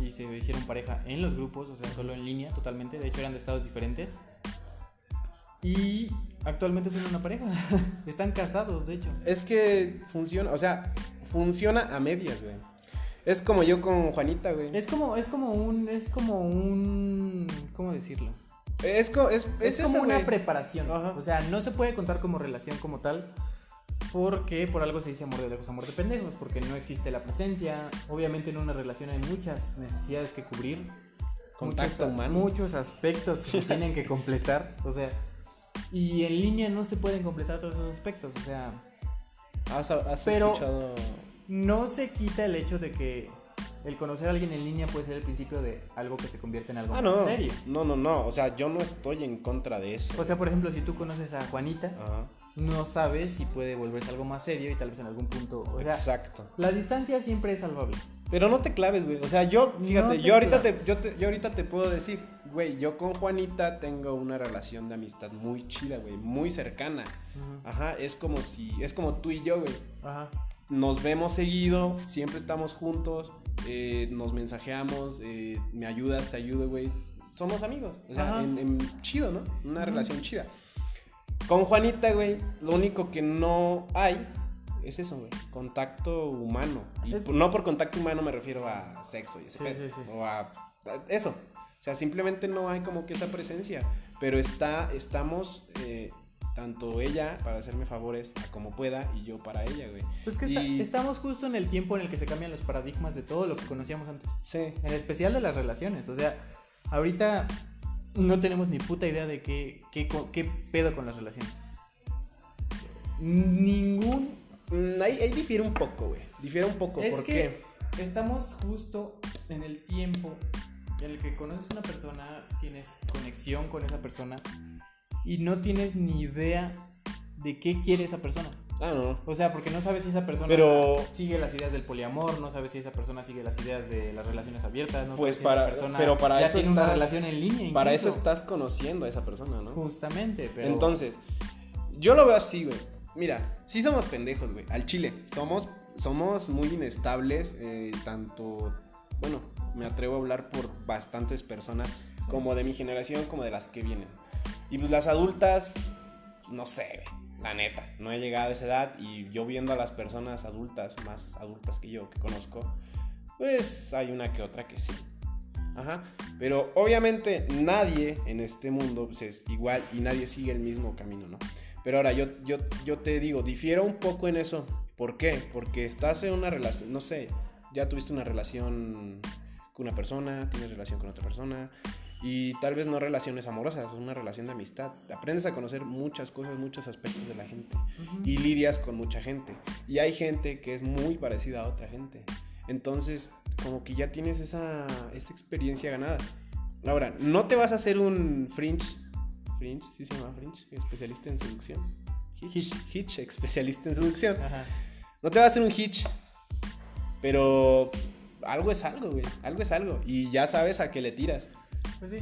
Speaker 2: y se hicieron pareja en los grupos, o sea, solo en línea totalmente. De hecho, eran de estados diferentes. Y actualmente son una pareja. Están casados, de hecho.
Speaker 1: Es que funciona, o sea, funciona a medias, güey. Es como yo con Juanita, güey.
Speaker 2: Es como, es como un, es como un, ¿cómo decirlo?
Speaker 1: Es, co- es,
Speaker 2: Es,
Speaker 1: es
Speaker 2: como
Speaker 1: eso,
Speaker 2: una
Speaker 1: güey.
Speaker 2: preparación.
Speaker 1: Ajá.
Speaker 2: O sea, no se puede contar como relación como tal. Porque por algo se dice amor de lejos, amor de pendejos. Porque no existe la presencia. Obviamente en una relación hay muchas necesidades que cubrir.
Speaker 1: Contacto
Speaker 2: muchos,
Speaker 1: humano.
Speaker 2: Muchos aspectos que se tienen que completar. O sea, y en línea no se pueden completar todos esos aspectos. O sea,
Speaker 1: Has, has
Speaker 2: Pero-
Speaker 1: escuchado.
Speaker 2: no se quita el hecho de que el conocer a alguien en línea puede ser el principio de algo que se convierte en algo
Speaker 1: Ah,
Speaker 2: más
Speaker 1: no.
Speaker 2: serio.
Speaker 1: No, no, no. O sea, yo no estoy en contra de eso.
Speaker 2: O sea, por ejemplo, si tú conoces a Juanita,
Speaker 1: Ajá.
Speaker 2: no sabes si puede volverse algo más serio y tal vez en algún punto. O sea,
Speaker 1: Exacto.
Speaker 2: la distancia siempre es salvable.
Speaker 1: Pero no te claves, güey. O sea, yo, fíjate,
Speaker 2: No
Speaker 1: yo, ahorita te, yo, te- yo ahorita te puedo decir, güey, yo con Juanita tengo una relación de amistad muy chida, güey, muy cercana. Ajá, es como si, es como tú y yo, güey.
Speaker 2: Ajá.
Speaker 1: Nos vemos seguido, siempre estamos juntos, eh, nos mensajeamos, eh, me ayudas, te ayudo, güey. Somos amigos, o sea, en, en chido, ¿no? Una relación chida. Con Juanita, güey, lo único que no hay es eso, güey, contacto humano. Y
Speaker 2: Es-
Speaker 1: no por contacto humano me refiero a sexo y ese
Speaker 2: Sí,
Speaker 1: pedo,
Speaker 2: sí, sí.
Speaker 1: o a, a eso. O sea, simplemente no hay como que esa presencia. Pero está, estamos, eh, tanto ella para hacerme favores a como pueda y yo para ella, güey.
Speaker 2: Pues que
Speaker 1: Y-
Speaker 2: está- estamos justo en el tiempo en el que se cambian los paradigmas de todo lo que conocíamos antes.
Speaker 1: Sí.
Speaker 2: En especial de las relaciones. O sea, ahorita no tenemos ni puta idea de qué, qué, pedo con las relaciones. Ningún
Speaker 1: Mm, ahí, ahí difiere un poco, güey. Difiere un poco.
Speaker 2: Es
Speaker 1: ¿Por
Speaker 2: que
Speaker 1: qué?
Speaker 2: estamos justo en el tiempo en el que conoces a una persona, tienes conexión con esa persona y no tienes ni idea de qué quiere esa persona.
Speaker 1: Ah, no.
Speaker 2: O sea, porque no sabes si esa persona
Speaker 1: Pero-
Speaker 2: sigue las ideas del poliamor, no sabes si esa persona sigue las ideas de las relaciones abiertas, no
Speaker 1: Pues
Speaker 2: sabes si
Speaker 1: para-
Speaker 2: esa persona
Speaker 1: pero para
Speaker 2: ya
Speaker 1: eso
Speaker 2: tiene una
Speaker 1: estás-
Speaker 2: relación en línea.
Speaker 1: Para eso estás conociendo a esa persona, ¿no?
Speaker 2: Justamente, pero...
Speaker 1: Entonces, yo lo veo así, güey. Mira, sí somos pendejos, güey. Al chile. Somos, somos muy inestables, eh, tanto, bueno, me atrevo a hablar por bastantes personas, como de mi generación, como de las que vienen. Y pues las adultas, no sé. La neta, no he llegado a esa edad y yo viendo a las personas adultas, más adultas que yo, que conozco, pues hay una que otra que sí. Ajá. Pero obviamente nadie en este mundo pues, es igual y nadie sigue el mismo camino, ¿no? Pero ahora yo, yo, yo te digo, difiero un poco en eso. ¿Por qué? Porque estás en una relación, no sé, ya tuviste una relación con una persona, tienes relación con otra persona y tal vez no relaciones amorosas, es una relación de amistad. Aprendes a conocer muchas cosas, muchos aspectos de la gente
Speaker 2: Ujú.
Speaker 1: y lidias con mucha gente. Y hay gente que es muy parecida a otra gente. Entonces, como que ya tienes esa, esa experiencia ganada. Ahora, no te vas a hacer un fringe. Fringe, sí se llama fringe, especialista en seducción. Hitch, hitch, especialista en seducción.
Speaker 2: Ajá.
Speaker 1: No te vas a hacer un hitch. Pero algo es algo, güey. Algo es algo. Y ya sabes a qué le tiras.
Speaker 2: Pues sí.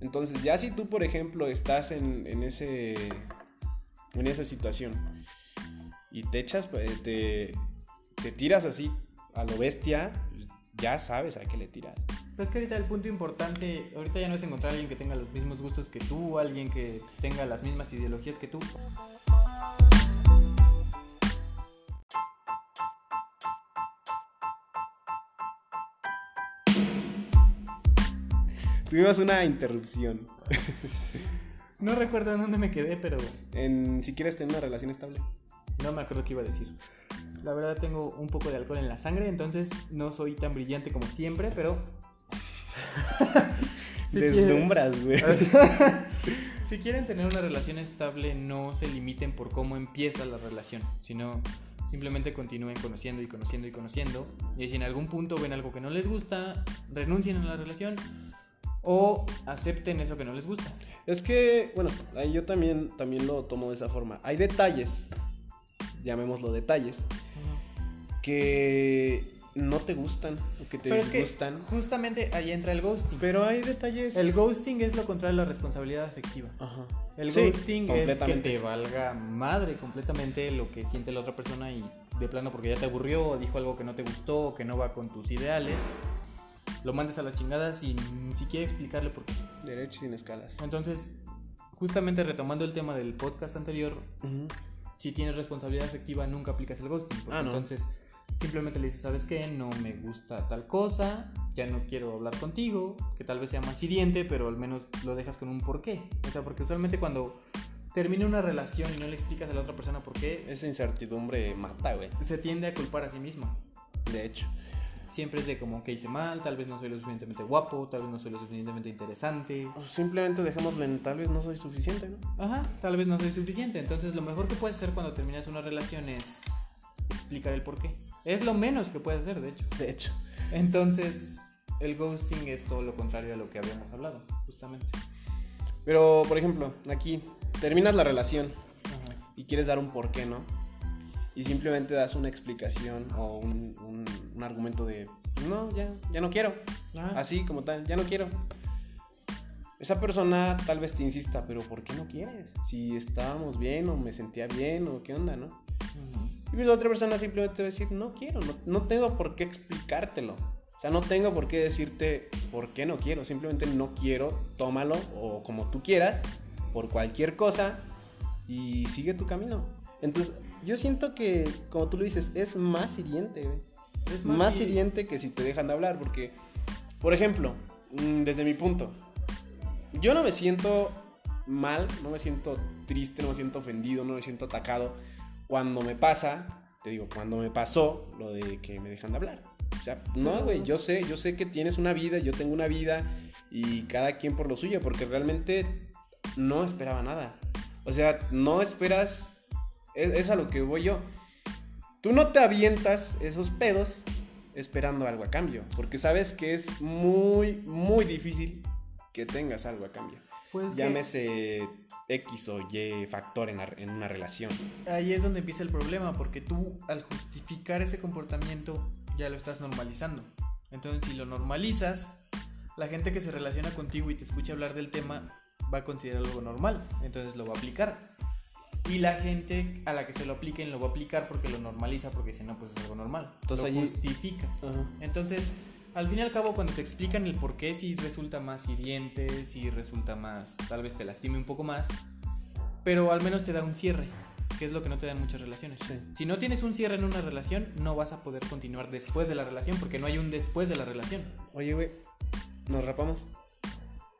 Speaker 1: Entonces, ya si tú, por ejemplo, estás en, en ese. en esa situación. Y te echas, pues, te, te tiras así a lo bestia, ya sabes a qué le tiras.
Speaker 2: Pero es que ahorita el punto importante, ahorita ya no es encontrar a alguien que tenga los mismos gustos que tú, alguien que tenga las mismas ideologías que tú.
Speaker 1: Tuvimos una interrupción.
Speaker 2: No recuerdo en dónde me quedé, pero
Speaker 1: En si quieres tener una relación estable.
Speaker 2: no me acuerdo qué iba a decir. La verdad tengo un poco de alcohol en la sangre, entonces no soy tan brillante como siempre, pero... Si
Speaker 1: Deslumbras, güey.
Speaker 2: Si quieren tener una relación estable, no se limiten por cómo empieza la relación, sino simplemente continúen conociendo y conociendo y conociendo. Y si en algún punto ven algo que no les gusta, renuncien a la relación o acepten eso que no les gusta.
Speaker 1: Es que, bueno, ahí yo también, también lo tomo de esa forma. Hay detalles, llamémoslo detalles, que no te gustan o que te
Speaker 2: Pero es que
Speaker 1: disgustan.
Speaker 2: justamente ahí entra el ghosting.
Speaker 1: Pero hay detalles.
Speaker 2: El ghosting es lo contrario a la responsabilidad afectiva.
Speaker 1: Ajá.
Speaker 2: El
Speaker 1: Sí,
Speaker 2: ghosting es que te valga madre completamente lo que siente la otra persona y de plano porque ya te aburrió o dijo algo que no te gustó o que no va con tus ideales, lo mandes a la chingada sin ni siquiera explicarle por qué.
Speaker 1: Derecho sin escalas.
Speaker 2: Entonces, justamente retomando el tema del podcast anterior, si tienes responsabilidad afectiva nunca aplicas el ghosting.
Speaker 1: Ah, no.
Speaker 2: Entonces, simplemente le dices, ¿sabes qué? No me gusta tal cosa, ya no quiero hablar contigo, que tal vez sea más hiriente, pero al menos lo dejas con un porqué. O sea, porque usualmente cuando termina una relación y no le explicas a la otra persona por qué,
Speaker 1: Esa incertidumbre mata, güey.
Speaker 2: se tiende a culpar a sí mismo.
Speaker 1: De hecho.
Speaker 2: Siempre es de como que hice mal, tal vez no soy lo suficientemente guapo, tal vez no soy lo suficientemente interesante.
Speaker 1: O Simplemente dejémoslo en tal vez no soy suficiente, ¿no?
Speaker 2: Ajá, tal vez no soy suficiente. Entonces lo mejor que puedes hacer cuando terminas una relación es explicar el por qué. Es lo menos que puedes hacer, de hecho.
Speaker 1: De hecho.
Speaker 2: Entonces, el ghosting es todo lo contrario a lo que habíamos hablado, justamente.
Speaker 1: Pero, por ejemplo, aquí terminas la relación
Speaker 2: Ajá.
Speaker 1: y quieres dar un porqué, ¿no? Y simplemente das una explicación o un, un- un argumento de, no, ya, ya no quiero.
Speaker 2: Ajá.
Speaker 1: Así como tal, ya no quiero. Esa persona tal vez te insista, pero ¿por qué no quieres? Si estábamos bien o me sentía bien o qué onda, ¿no?
Speaker 2: Ujú.
Speaker 1: Y la otra persona simplemente va a decir, no quiero, no, no tengo por qué explicártelo. O sea, no tengo por qué decirte por qué no quiero. Simplemente no quiero, tómalo o como tú quieras, por cualquier cosa y sigue tu camino. Entonces, yo siento que, como tú lo dices, es más hiriente, güey.
Speaker 2: Es
Speaker 1: Más,
Speaker 2: hiri-
Speaker 1: hiriente que si te dejan de hablar, porque, por ejemplo, mm, desde mi punto, yo no me siento mal, no me siento triste, no me siento ofendido, no me siento atacado cuando me pasa, te digo, cuando me pasó lo de que me dejan de hablar. O sea, no, güey, yo sé, yo sé que tienes una vida, yo tengo una vida y cada quien por lo suyo, porque realmente no esperaba nada. O sea, no esperas, es, es a lo que voy yo. tú no te avientas esos pedos esperando algo a cambio, porque sabes que es muy, muy difícil que tengas algo a cambio.
Speaker 2: Pues que-
Speaker 1: Llámese X o Y factor en, en una relación.
Speaker 2: Ahí es donde empieza el problema, porque tú al justificar ese comportamiento ya lo estás normalizando. Entonces, si lo normalizas, la gente que se relaciona contigo y te escucha hablar del tema va a considerar algo normal, entonces lo va a aplicar. Y la gente a la que se lo apliquen lo va a aplicar porque lo normaliza, porque si no, pues es algo normal.
Speaker 1: Entonces,
Speaker 2: lo
Speaker 1: allí-
Speaker 2: justifica. Entonces, al fin y al cabo, cuando te explican el por qué, sí resulta más hiriente, sí resulta más, tal vez te lastime un poco más, pero al menos te da un cierre, que es lo que no te dan muchas relaciones.
Speaker 1: Sí.
Speaker 2: Si no tienes un cierre en una relación, no vas a poder continuar después de la relación, porque no hay un después de la relación.
Speaker 1: Oye, güey, ¿nos rapamos?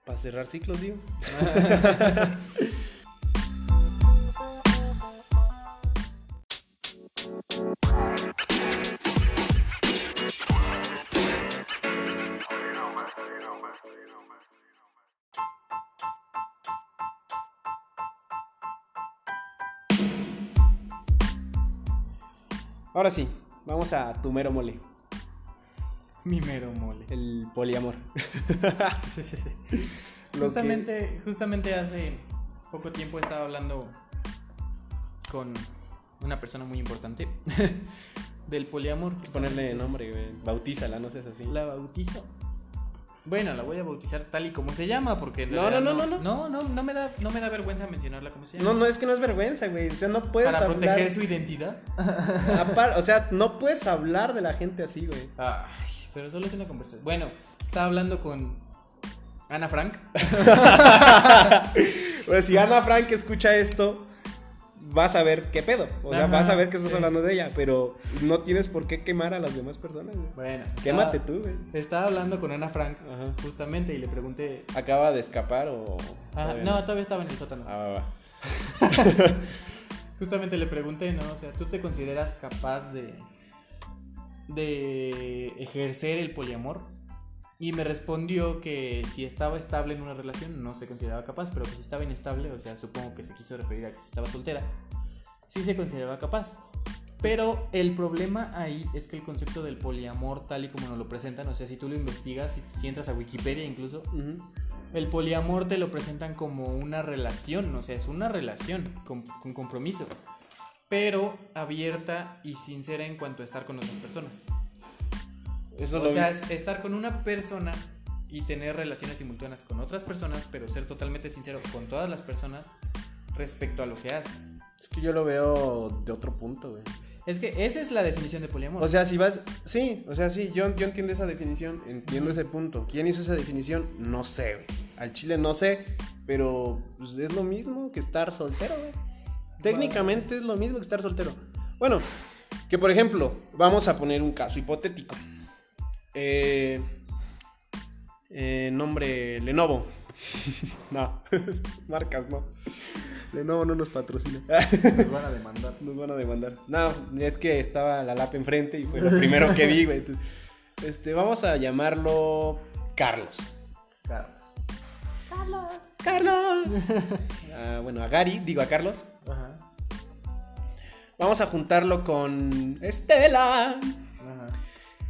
Speaker 1: Para cerrar ciclos, digo. Ahora sí, vamos a tu mero mole,
Speaker 2: Mi mero mole.
Speaker 1: el poliamor. Que-
Speaker 2: Justamente, justamente hace poco tiempo estaba hablando con una persona muy importante del poliamor.
Speaker 1: Ponerle nombre. Bautízala, no seas así.
Speaker 2: La bautizo. Bueno, la voy a bautizar tal y como se llama, porque
Speaker 1: No,
Speaker 2: realidad
Speaker 1: no, no, no,
Speaker 2: no, no, no me da, no me da vergüenza mencionarla como se llama.
Speaker 1: No, no, es que no es vergüenza, güey. O sea, no puedes
Speaker 2: Para
Speaker 1: hablar.
Speaker 2: proteger su identidad.
Speaker 1: Apar- o sea, no puedes hablar de la gente así, güey.
Speaker 2: Ay, pero solo es una conversación. Bueno, estaba hablando con Ana Frank.
Speaker 1: Pues si Ana Frank escucha esto, vas a ver qué pedo. O sea,
Speaker 2: Ajá,
Speaker 1: vas a ver que estás
Speaker 2: sí.
Speaker 1: hablando de ella, pero no tienes por qué quemar a las demás personas, güey.
Speaker 2: Bueno,
Speaker 1: Quémate
Speaker 2: estaba-
Speaker 1: tú, güey.
Speaker 2: Estaba hablando con Ana Frank,
Speaker 1: Ajá.
Speaker 2: justamente, y le pregunté.
Speaker 1: ¿Acaba de escapar o.?
Speaker 2: Ah,
Speaker 1: todavía
Speaker 2: no, todavía estaba en el sótano.
Speaker 1: Ah, va, va.
Speaker 2: Justamente le pregunté, ¿no? O sea, ¿tú te consideras capaz de, de ejercer el poliamor? Y me respondió que si estaba estable en una relación no se consideraba capaz, pero que si estaba inestable, o sea, supongo que se quiso referir a que si estaba soltera, sí se consideraba capaz. Pero el problema ahí es que el concepto del poliamor, tal y como nos lo presentan, o sea, si tú lo investigas, si, si entras a Wikipedia incluso,
Speaker 1: Ujú.
Speaker 2: el poliamor te lo presentan como una relación, o sea, es una relación con, con compromiso, pero abierta y sincera en cuanto a estar con otras personas.
Speaker 1: Eso
Speaker 2: o
Speaker 1: lo
Speaker 2: sea,
Speaker 1: vi-
Speaker 2: es estar con una persona y tener relaciones simultáneas con otras personas, pero ser totalmente sincero con todas las personas respecto a lo que haces.
Speaker 1: Es que yo lo veo de otro punto, güey.
Speaker 2: Es que esa es la definición de poliamor.
Speaker 1: O sea, si vas. Sí, o sea, sí, yo, yo entiendo esa definición, entiendo
Speaker 2: Ujú.
Speaker 1: ese punto. ¿Quién hizo esa definición? No sé, güey. Al chile no sé, pero pues, es lo mismo que estar soltero, güey. Técnicamente es lo mismo que estar soltero. Bueno, que por ejemplo, vamos a poner un caso hipotético. Eh, eh, nombre Lenovo. no, marcas no. Lenovo no nos patrocina.
Speaker 2: Nos van a demandar.
Speaker 1: Nos van a demandar. No, es que estaba la lap enfrente y fue lo primero que vi, güey. Entonces, Este, vamos a llamarlo Carlos.
Speaker 2: Carlos.
Speaker 1: Carlos. Ah, bueno, a Gary, digo a Carlos.
Speaker 2: Ajá.
Speaker 1: Vamos a juntarlo con Estela.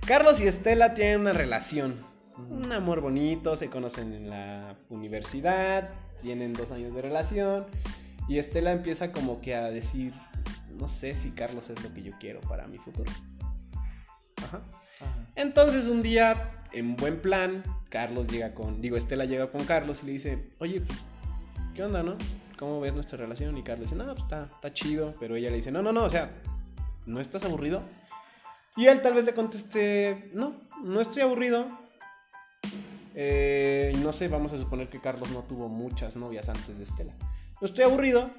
Speaker 1: Carlos y Estela tienen una relación. Un amor bonito, se conocen en la universidad, tienen dos años de relación. Y Estela empieza como que a decir, no sé si Carlos es lo que yo quiero para mi futuro. Ajá.
Speaker 2: Ajá.
Speaker 1: Entonces un día, en buen plan, Carlos llega con, digo, Estela llega con Carlos y le dice, oye, ¿qué onda, no? ¿Cómo ves nuestra relación? Y Carlos dice, no, pues está, está chido, pero ella le dice, no, no, no, o sea, ¿no estás aburrido? Y él tal vez le conteste, no, no estoy aburrido. Eh, no sé, vamos a suponer que Carlos no tuvo muchas novias antes de Estela. No estoy aburrido,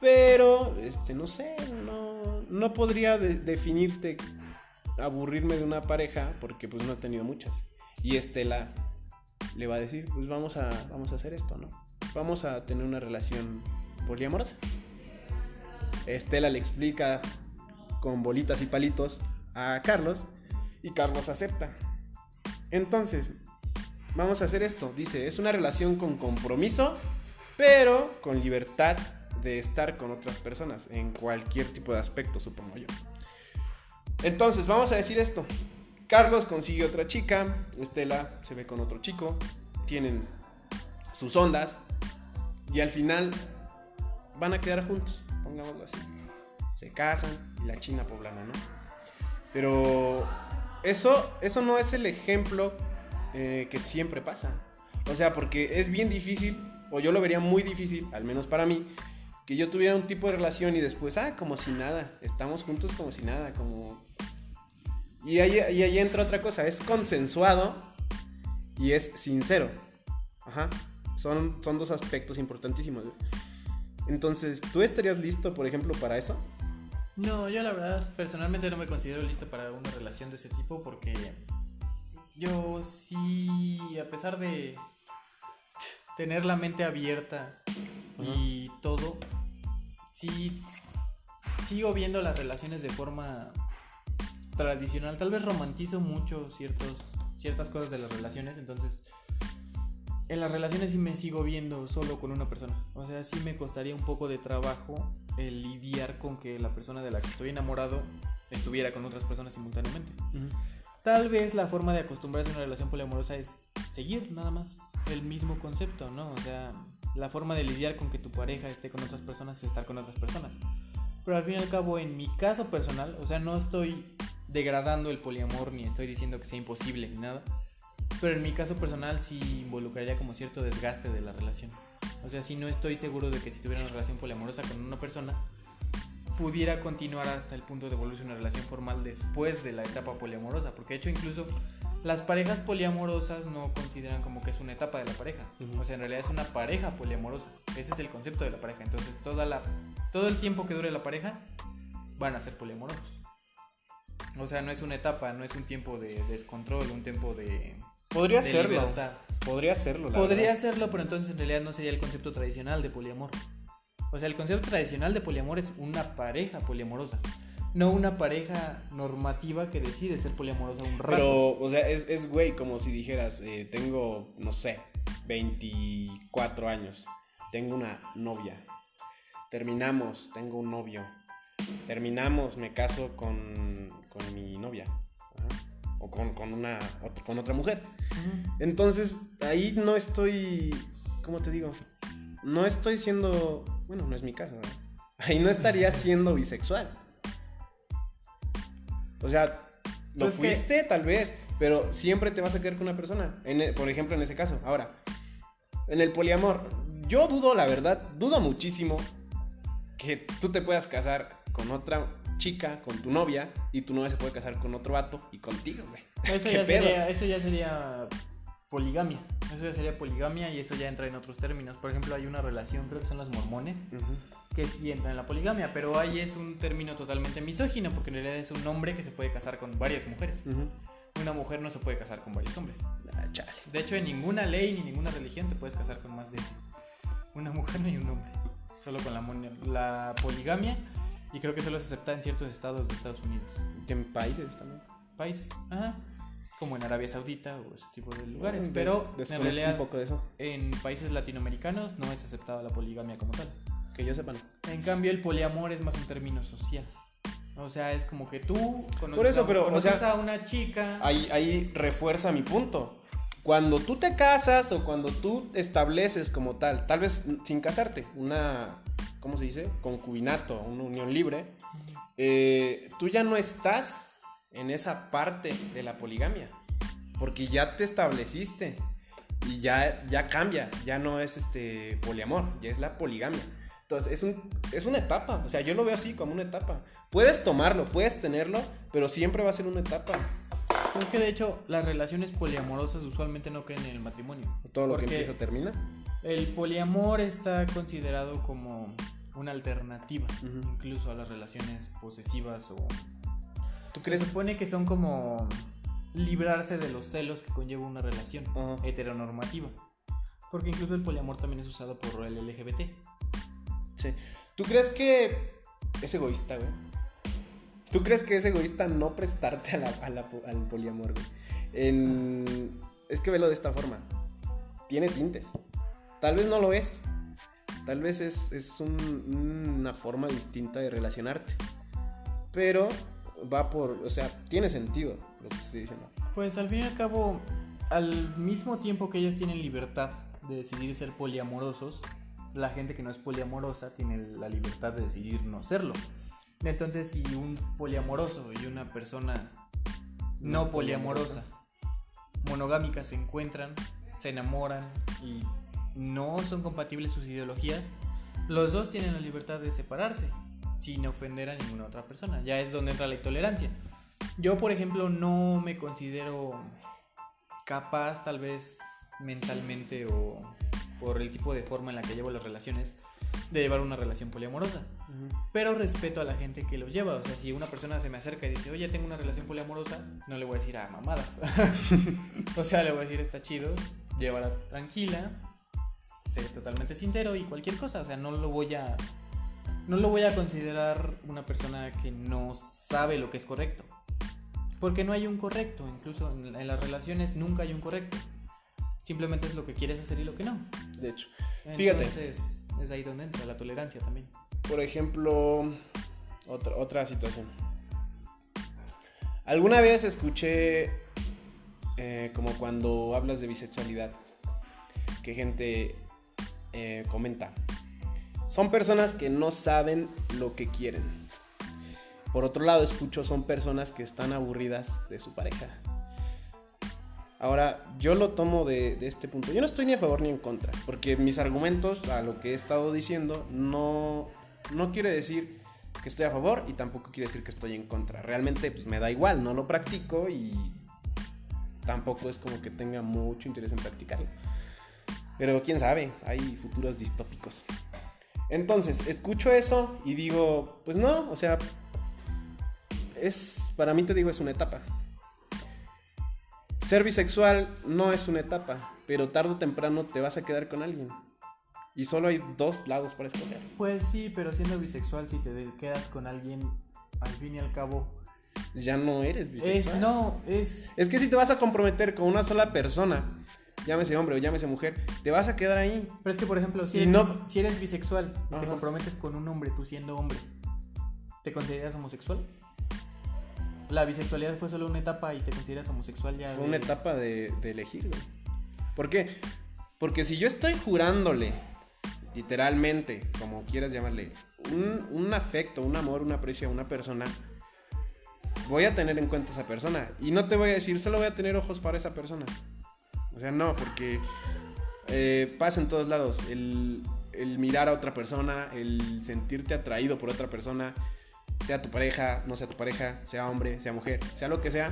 Speaker 1: pero, este, no sé, no, no podría de- definirte aburrirme de una pareja porque pues no he tenido muchas. Y Estela le va a decir, pues vamos a, vamos a hacer esto, ¿no? Vamos a tener una relación poliamorosa. Estela le explica con bolitas y palitos a Carlos y Carlos acepta. Entonces, vamos a hacer esto. Dice, es una relación con compromiso, pero con libertad de estar con otras personas en cualquier tipo de aspecto, supongo yo. Entonces, vamos a decir esto. Carlos consigue otra chica, Estela se ve con otro chico, tienen sus ondas y al final van a quedar juntos, pongámoslo así. Se casan y la china poblana, ¿no? Pero eso, eso no es el ejemplo eh, que siempre pasa. O sea, porque es bien difícil, o yo lo vería muy difícil, al menos para mí, que yo tuviera un tipo de relación y después, ah, como si nada, estamos juntos como si nada, como... Y ahí, ahí entra otra cosa, es consensuado y es sincero. Ajá. Son, son dos aspectos importantísimos. Entonces, ¿tú estarías listo, por ejemplo, para eso?
Speaker 2: No, yo la verdad, personalmente no me considero listo para una relación de ese tipo porque yo sí, a pesar de tener la mente abierta y todo, sí sigo viendo las relaciones de forma tradicional. Tal vez romantizo mucho ciertos, ciertas cosas de las relaciones, entonces en las relaciones sí me sigo viendo solo con una persona. O sea, sí me costaría un poco de trabajo el lidiar con que la persona de la que estoy enamorado estuviera con otras personas simultáneamente. Tal vez la forma de acostumbrarse a una relación poliamorosa es seguir nada más el mismo concepto, ¿no? O sea, la forma de lidiar con que tu pareja esté con otras personas es estar con otras personas. Pero al fin y al cabo, en mi caso personal, o sea, no estoy degradando el poliamor ni estoy diciendo que sea imposible ni nada. Pero en mi caso personal sí involucraría como cierto desgaste de la relación. O sea, si no estoy seguro de que si tuviera una relación poliamorosa con una persona, pudiera continuar hasta el punto de volverse una relación formal después de la etapa poliamorosa. Porque de hecho incluso las parejas poliamorosas no consideran como que es una etapa de la pareja. O sea, en realidad es una pareja poliamorosa. Ese es el concepto de la pareja. Entonces toda la, todo el tiempo que dure la pareja van a ser poliamorosos. O sea, no es una etapa, no es un tiempo de descontrol, un tiempo de
Speaker 1: Podría serlo. Podría serlo.
Speaker 2: Podría serlo, pero entonces en realidad no sería el concepto tradicional de poliamor. O sea, el concepto tradicional de poliamor es una pareja poliamorosa. No una pareja normativa que decide ser poliamorosa un rato.
Speaker 1: Pero, o sea, es, güey, como si dijeras, eh, tengo, no sé, 24 años. Tengo una novia. Terminamos, tengo un novio. Terminamos, me caso con, con mi novia o con, una, con otra mujer. Entonces, ahí no estoy, ¿cómo te digo? No estoy siendo, bueno, no es mi caso, ahí no estaría siendo bisexual. O sea, lo pues fuiste tal vez, pero siempre te vas a quedar con una persona. E, por ejemplo, en ese caso. Ahora, en el poliamor, yo dudo, la verdad, dudo muchísimo que tú te puedas casar con otra chica, con tu novia, y tu novia se puede casar con otro vato y contigo, güey.
Speaker 2: Eso, ya sería, eso ya sería poligamia. Eso ya sería poligamia y eso ya entra en otros términos. Por ejemplo, hay una relación, creo que son los mormones, que sí entra en la poligamia, pero ahí es un término totalmente misógino, porque en realidad es un hombre que se puede casar con varias mujeres. Una mujer no se puede casar con varios hombres. Ah, de hecho, en ninguna ley ni ninguna religión te puedes casar con más de una mujer ni un hombre. Solo con la, la poligamia y creo que solo se acepta en ciertos estados de Estados Unidos.
Speaker 1: ¿Y en países también?
Speaker 2: Países, ajá. Como en Arabia Saudita o ese tipo de lugares. pero en realidad, un poco de eso. en países latinoamericanos no es aceptada la poligamia como tal.
Speaker 1: Que yo sepan.
Speaker 2: En cambio, el poliamor es más un término social. O sea, es como que tú
Speaker 1: conoces, Por eso, pero,
Speaker 2: a una chica.
Speaker 1: Ahí, ahí refuerza mi punto. Cuando tú te casas o cuando tú estableces como tal, tal vez sin casarte, una ¿cómo se dice? Concubinato, una unión libre, eh, tú ya no estás en esa parte de la poligamia, porque ya te estableciste y ya, ya cambia, ya no es este poliamor, ya es la poligamia. Entonces, es, un, es una etapa, o sea, yo lo veo así como una etapa. Puedes tomarlo, puedes tenerlo, pero siempre va a ser una etapa.
Speaker 2: Es que de hecho las relaciones poliamorosas usualmente no creen en el matrimonio.
Speaker 1: Todo lo que empieza termina.
Speaker 2: El poliamor está considerado como una alternativa, incluso a las relaciones posesivas o... ¿Tú crees? Se supone que son como librarse de los celos que conlleva una relación heteronormativa. Porque incluso el poliamor también es usado por el LGBT.
Speaker 1: Sí. ¿Tú crees que es egoísta, güey? ¿Tú crees que es egoísta no prestarte al poliamor, güey? Es que velo de esta forma. Tiene tintes. Tal vez no lo es, Tal vez es, una forma distinta de relacionarte. Pero va por, o sea, tiene sentido lo que estoy diciendo.
Speaker 2: Pues al fin y al cabo, al mismo tiempo que ellos tienen libertad de decidir ser poliamorosos, la gente que no es poliamorosa tiene la libertad de decidir no serlo. Entonces, si un poliamoroso y una persona no, poliamorosa, monogámica, se encuentran, se enamoran y no son compatibles sus ideologías, los dos tienen la libertad de separarse sin ofender a ninguna otra persona. Ya es donde entra la intolerancia. Yo, por ejemplo, no me considero capaz, tal vez mentalmente o por el tipo de forma en la que llevo las relaciones, de llevar una relación poliamorosa. Pero respeto a la gente que lo lleva. O sea, si una persona se me acerca y dice, oye, tengo una relación poliamorosa, no le voy a decir, ah, mamadas. o sea, le voy a decir, está chido, llévala tranquila, sé totalmente sincero y cualquier cosa. O sea, no lo voy a. No lo voy a considerar una persona que no sabe lo que es correcto. Porque no hay un correcto. Incluso en, en las relaciones nunca hay un correcto. Simplemente es lo que quieres hacer y lo que no.
Speaker 1: De hecho, Fíjate.
Speaker 2: Entonces, es ahí donde entra la tolerancia también.
Speaker 1: por ejemplo, otra, otra situación. Alguna vez escuché eh, como cuando hablas de bisexualidad, que gente eh, comenta. Son personas que no saben lo que quieren. Por otro lado, escucho son personas que están aburridas de su pareja. Ahora, yo lo tomo de, este punto. Yo no estoy ni a favor ni en contra, porque mis argumentos a lo que he estado diciendo no, no quiere decir que estoy a favor y tampoco quiere decir que estoy en contra. Realmente pues me da igual, no lo practico y tampoco es como que tenga mucho interés en practicarlo. Pero quién sabe, hay futuros distópicos. Entonces, escucho eso y digo, pues no, o sea, es, para mí te digo, es una etapa. Ser bisexual no es una etapa, pero tarde o temprano te vas a quedar con alguien. Y solo hay dos lados para escoger.
Speaker 2: Pues sí, pero siendo bisexual, si te quedas con alguien, al fin y al cabo.
Speaker 1: Ya no eres bisexual.
Speaker 2: Es, no, es.
Speaker 1: Es que si te vas a comprometer con una sola persona, llámese hombre o llámese mujer, te vas a quedar ahí.
Speaker 2: Pero es que, por ejemplo, si eres,
Speaker 1: no-
Speaker 2: si eres bisexual y te comprometes con un hombre, tú siendo hombre, ¿te consideras homosexual? La bisexualidad fue solo una etapa y te consideras homosexual ya.
Speaker 1: Fue
Speaker 2: de-
Speaker 1: una etapa de, de elegir, güey. ¿Por qué? Porque si yo estoy jurándole, literalmente, como quieras llamarle, un, un afecto, un amor, un aprecio a una persona, voy a tener en cuenta a esa persona. Y no te voy a decir, solo voy a tener ojos para esa persona. O sea, no, porque eh, pasa en todos lados. El, el mirar a otra persona, el sentirte atraído por otra persona, sea tu pareja, no sea tu pareja, sea hombre, sea mujer, sea lo que sea,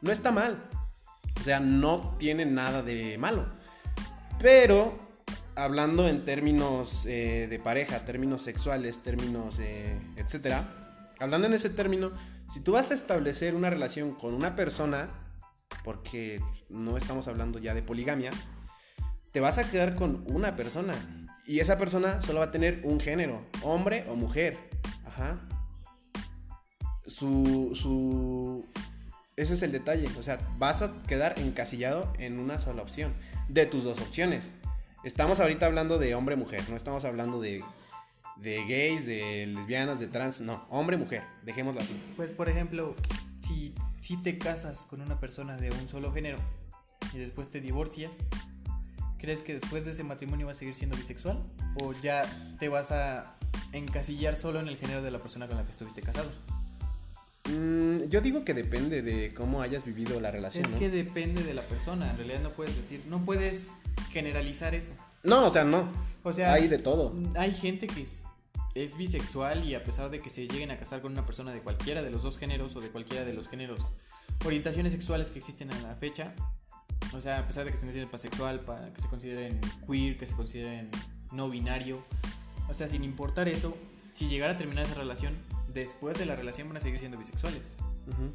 Speaker 1: no está mal. O sea, no tiene nada de malo. Pero, hablando en términos eh, de pareja, términos sexuales, términos, eh, etcétera, hablando en ese término, si tú vas a establecer una relación con una persona, porque no estamos hablando ya de poligamia, te vas a quedar con una persona. Y esa persona solo va a tener un género, hombre o mujer. Ajá. Su, su... Ese es el detalle. O sea, vas a quedar encasillado en una sola opción. De tus dos opciones. Estamos ahorita hablando de hombre-mujer. No estamos hablando de, de gays, de lesbianas, de trans. No, hombre-mujer. Dejémoslo así.
Speaker 2: Pues, por ejemplo, si, si te casas con una persona de un solo género y después te divorcias, ¿crees que después de ese matrimonio vas a seguir siendo bisexual? ¿O ya te vas a encasillar solo en el género de la persona con la que estuviste casado?
Speaker 1: Mm, yo digo que depende de cómo hayas vivido la relación.
Speaker 2: Es
Speaker 1: ¿no?
Speaker 2: que depende de la persona, en realidad no puedes decir, no puedes generalizar eso.
Speaker 1: No, o sea, no.
Speaker 2: O sea,
Speaker 1: Hay de todo.
Speaker 2: hay gente que es, es bisexual y a pesar de que se lleguen a casar con una persona de cualquiera de los dos géneros o de cualquiera de los géneros, orientaciones sexuales que existen a la fecha, o sea, a pesar de que se consideren pansexual, pa- que se consideren queer, que se consideren no binario, o sea, sin importar eso, si llegara a terminar esa relación, después de la relación van a seguir siendo bisexuales.
Speaker 1: Ujú.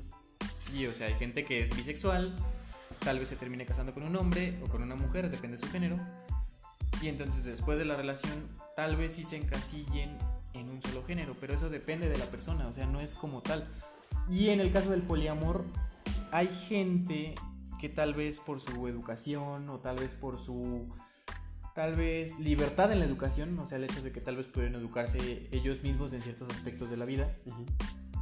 Speaker 2: Y o sea, hay gente que es bisexual, tal vez se termine casando con un hombre o con una mujer, depende de su género. Y entonces después de la relación, tal vez sí se encasillen en un solo género, pero eso depende de la persona, o sea, no es como tal. Y en el caso del poliamor, hay gente que tal vez por su educación o tal vez por su tal vez libertad en la educación, o sea, el hecho de que tal vez pudieran educarse ellos mismos en ciertos aspectos de la vida,
Speaker 1: Ujú.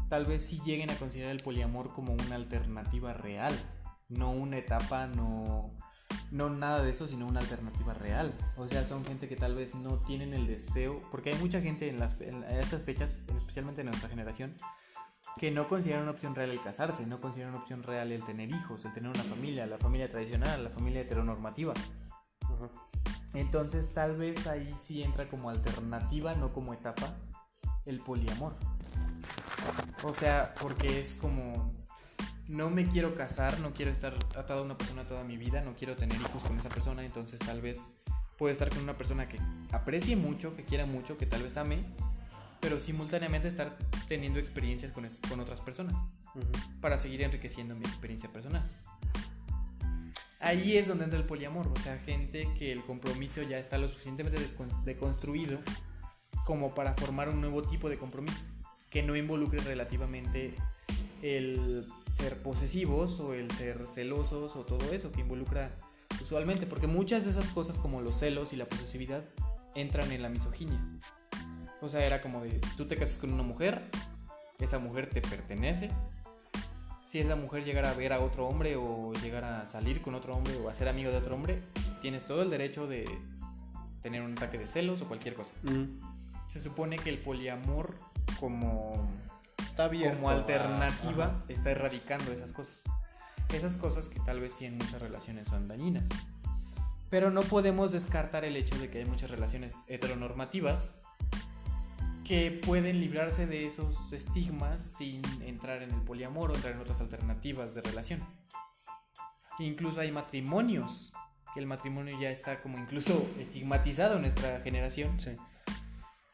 Speaker 2: tal vez sí lleguen a considerar el poliamor como una alternativa real, no una etapa, no, no nada de eso, sino una alternativa real. O sea, son gente que tal vez no tienen el deseo, porque hay mucha gente en, las, en estas fechas, especialmente en nuestra generación, que no consideran una opción real el casarse, no consideran una opción real el tener hijos, el tener una familia, la familia tradicional, la familia heteronormativa. Entonces tal vez ahí sí entra como alternativa, no como etapa, el poliamor. O sea, porque es como, no me quiero casar, no quiero estar atado a una persona toda mi vida, no quiero tener hijos con esa persona, entonces tal vez puedo estar con una persona que aprecie mucho, que quiera mucho, que tal vez ame, pero simultáneamente estar teniendo experiencias con, con otras personas para seguir enriqueciendo mi experiencia personal. Ahí es donde entra el poliamor, o sea, gente que el compromiso ya está lo suficientemente deconstruido como para formar un nuevo tipo de compromiso que no involucre relativamente el ser posesivos o el ser celosos o todo eso que involucra usualmente, porque muchas de esas cosas como los celos y la posesividad entran en la misoginia. O sea, era como de, tú te casas con una mujer, esa mujer te pertenece. Si esa mujer llegara a ver a otro hombre o llegara a salir con otro hombre o a ser amigo de otro hombre, tienes todo el derecho de tener un ataque de celos o cualquier cosa. Se supone que el poliamor como, está como alternativa está erradicando esas cosas. Esas cosas que tal vez sí en muchas relaciones son dañinas. Pero no podemos descartar el hecho de que hay muchas relaciones heteronormativas que pueden librarse de esos estigmas sin entrar en el poliamor o entrar en otras alternativas de relación. Incluso hay matrimonios, que el matrimonio ya está como incluso estigmatizado en nuestra generación,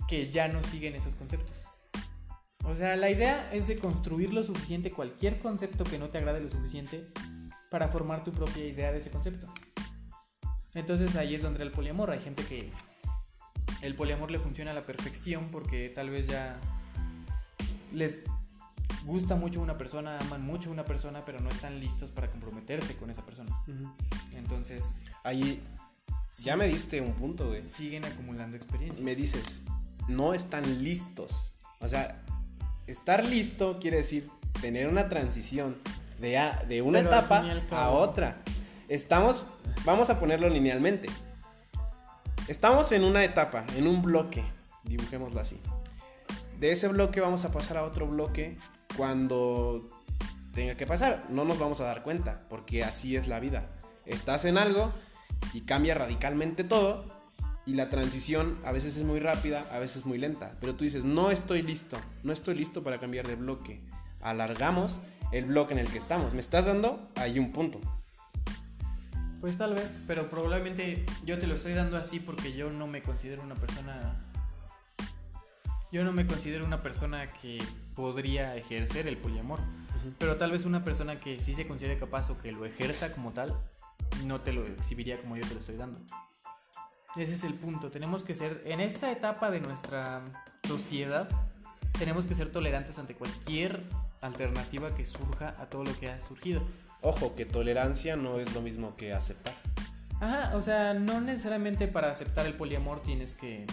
Speaker 2: que ya no siguen esos conceptos. O sea, la idea es de construir lo suficiente cualquier concepto que no te agrade lo suficiente para formar tu propia idea de ese concepto. Entonces ahí es donde el poliamor. Hay gente que el poliamor le funciona a la perfección porque tal vez ya les gusta mucho una persona, aman mucho una persona, pero no están listos para comprometerse con esa persona. Entonces,
Speaker 1: ahí ya me diste un punto, güey.
Speaker 2: Siguen acumulando experiencias.
Speaker 1: Me dices, no están listos. O sea, estar listo quiere decir tener una transición de, de una etapa a otra. Estamos, vamos a ponerlo linealmente. Estamos en una etapa, en un bloque, dibujémoslo así. De ese bloque vamos a pasar a otro bloque cuando tenga que pasar. No nos vamos a dar cuenta, porque así es la vida. Estás en algo y cambia radicalmente todo y la transición a veces es muy rápida, a veces muy lenta. Pero tú dices, no estoy listo, no estoy listo para cambiar de bloque. Alargamos el bloque en el que estamos. ¿Me estás dando? Hay un punto.
Speaker 2: Pues tal vez, pero probablemente yo te lo estoy dando así porque yo no me considero una persona... Yo no me considero una persona que podría ejercer el poliamor. Pero tal vez una persona que sí se considere capaz o que lo ejerza como tal, no te lo exhibiría como yo te lo estoy dando. Ese es el punto. Tenemos que ser, en esta etapa de nuestra sociedad, tenemos que ser tolerantes ante cualquier alternativa que surja a todo lo que ha surgido.
Speaker 1: Ojo, que tolerancia no es lo mismo que aceptar.
Speaker 2: Ajá, o sea, no necesariamente para aceptar el poliamor tienes que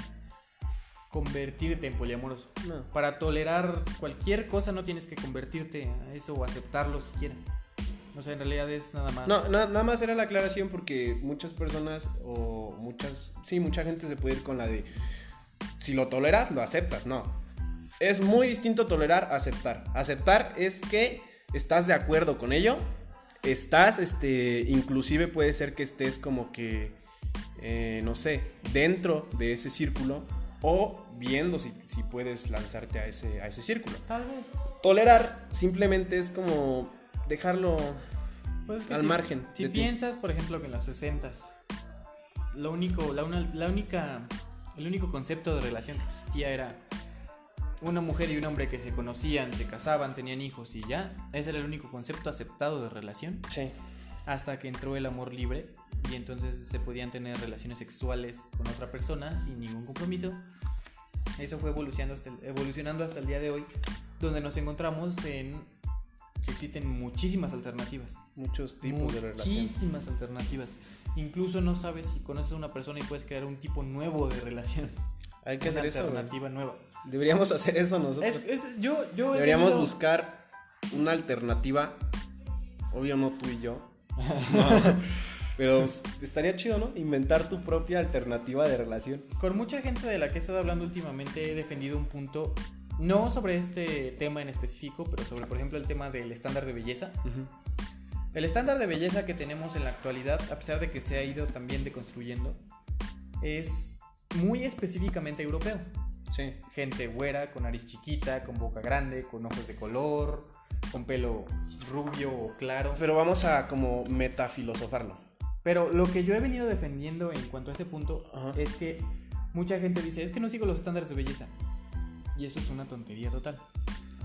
Speaker 2: convertirte en poliamoroso. No. Para tolerar cualquier cosa no tienes que convertirte a eso o aceptarlo siquiera. O sea, en realidad es nada más.
Speaker 1: No, nada más era la aclaración porque muchas personas o muchas, sí, mucha gente se puede ir con la de, si lo toleras, lo aceptas. No. Es muy distinto tolerar a aceptar. Aceptar es que estás de acuerdo con ello estás, este, inclusive puede ser que estés como que, eh, no sé, dentro de ese círculo o viendo si, puedes lanzarte a ese, a ese círculo.
Speaker 2: Tal vez.
Speaker 1: Tolerar simplemente es como dejarlo pues al margen.
Speaker 2: Si piensas, por ejemplo, que en los 60 lo único, la, la única, el único concepto de relación que existía era una mujer y un hombre que se conocían, se casaban, tenían hijos y ya. Ese era el único concepto aceptado de relación.
Speaker 1: Sí.
Speaker 2: Hasta que entró el amor libre y entonces se podían tener relaciones sexuales con otra persona sin ningún compromiso. Eso fue evolucionando hasta el, evolucionando hasta el día de hoy, donde nos encontramos en que existen muchísimas alternativas.
Speaker 1: Muchos tipos de
Speaker 2: relación. Muchísimas alternativas. Incluso no sabes si conoces a una persona y puedes crear un tipo nuevo de relación.
Speaker 1: Hay que
Speaker 2: una
Speaker 1: hacer eso, güey.
Speaker 2: alternativa nueva.
Speaker 1: Deberíamos hacer eso nosotros.
Speaker 2: Es, es- yo, yo he
Speaker 1: Deberíamos buscar una alternativa. Obvio no tú y yo. No, pero estaría chido, ¿no? Inventar tu propia alternativa de relación.
Speaker 2: Con mucha gente de la que he estado hablando últimamente he defendido un punto, no sobre este tema en específico, pero sobre, por ejemplo, el tema del estándar de belleza. El estándar de belleza que tenemos en la actualidad, a pesar de que se ha ido también deconstruyendo, es muy específicamente europeo.
Speaker 1: Sí.
Speaker 2: Gente güera, con nariz chiquita, con boca grande, con ojos de color, con pelo rubio o claro.
Speaker 1: Pero vamos a como metafilosofarlo.
Speaker 2: Pero lo que yo he venido defendiendo en cuanto a ese punto
Speaker 1: Ajá.
Speaker 2: es que mucha gente dice, es que no sigo los estándares de belleza. Y eso es una tontería total.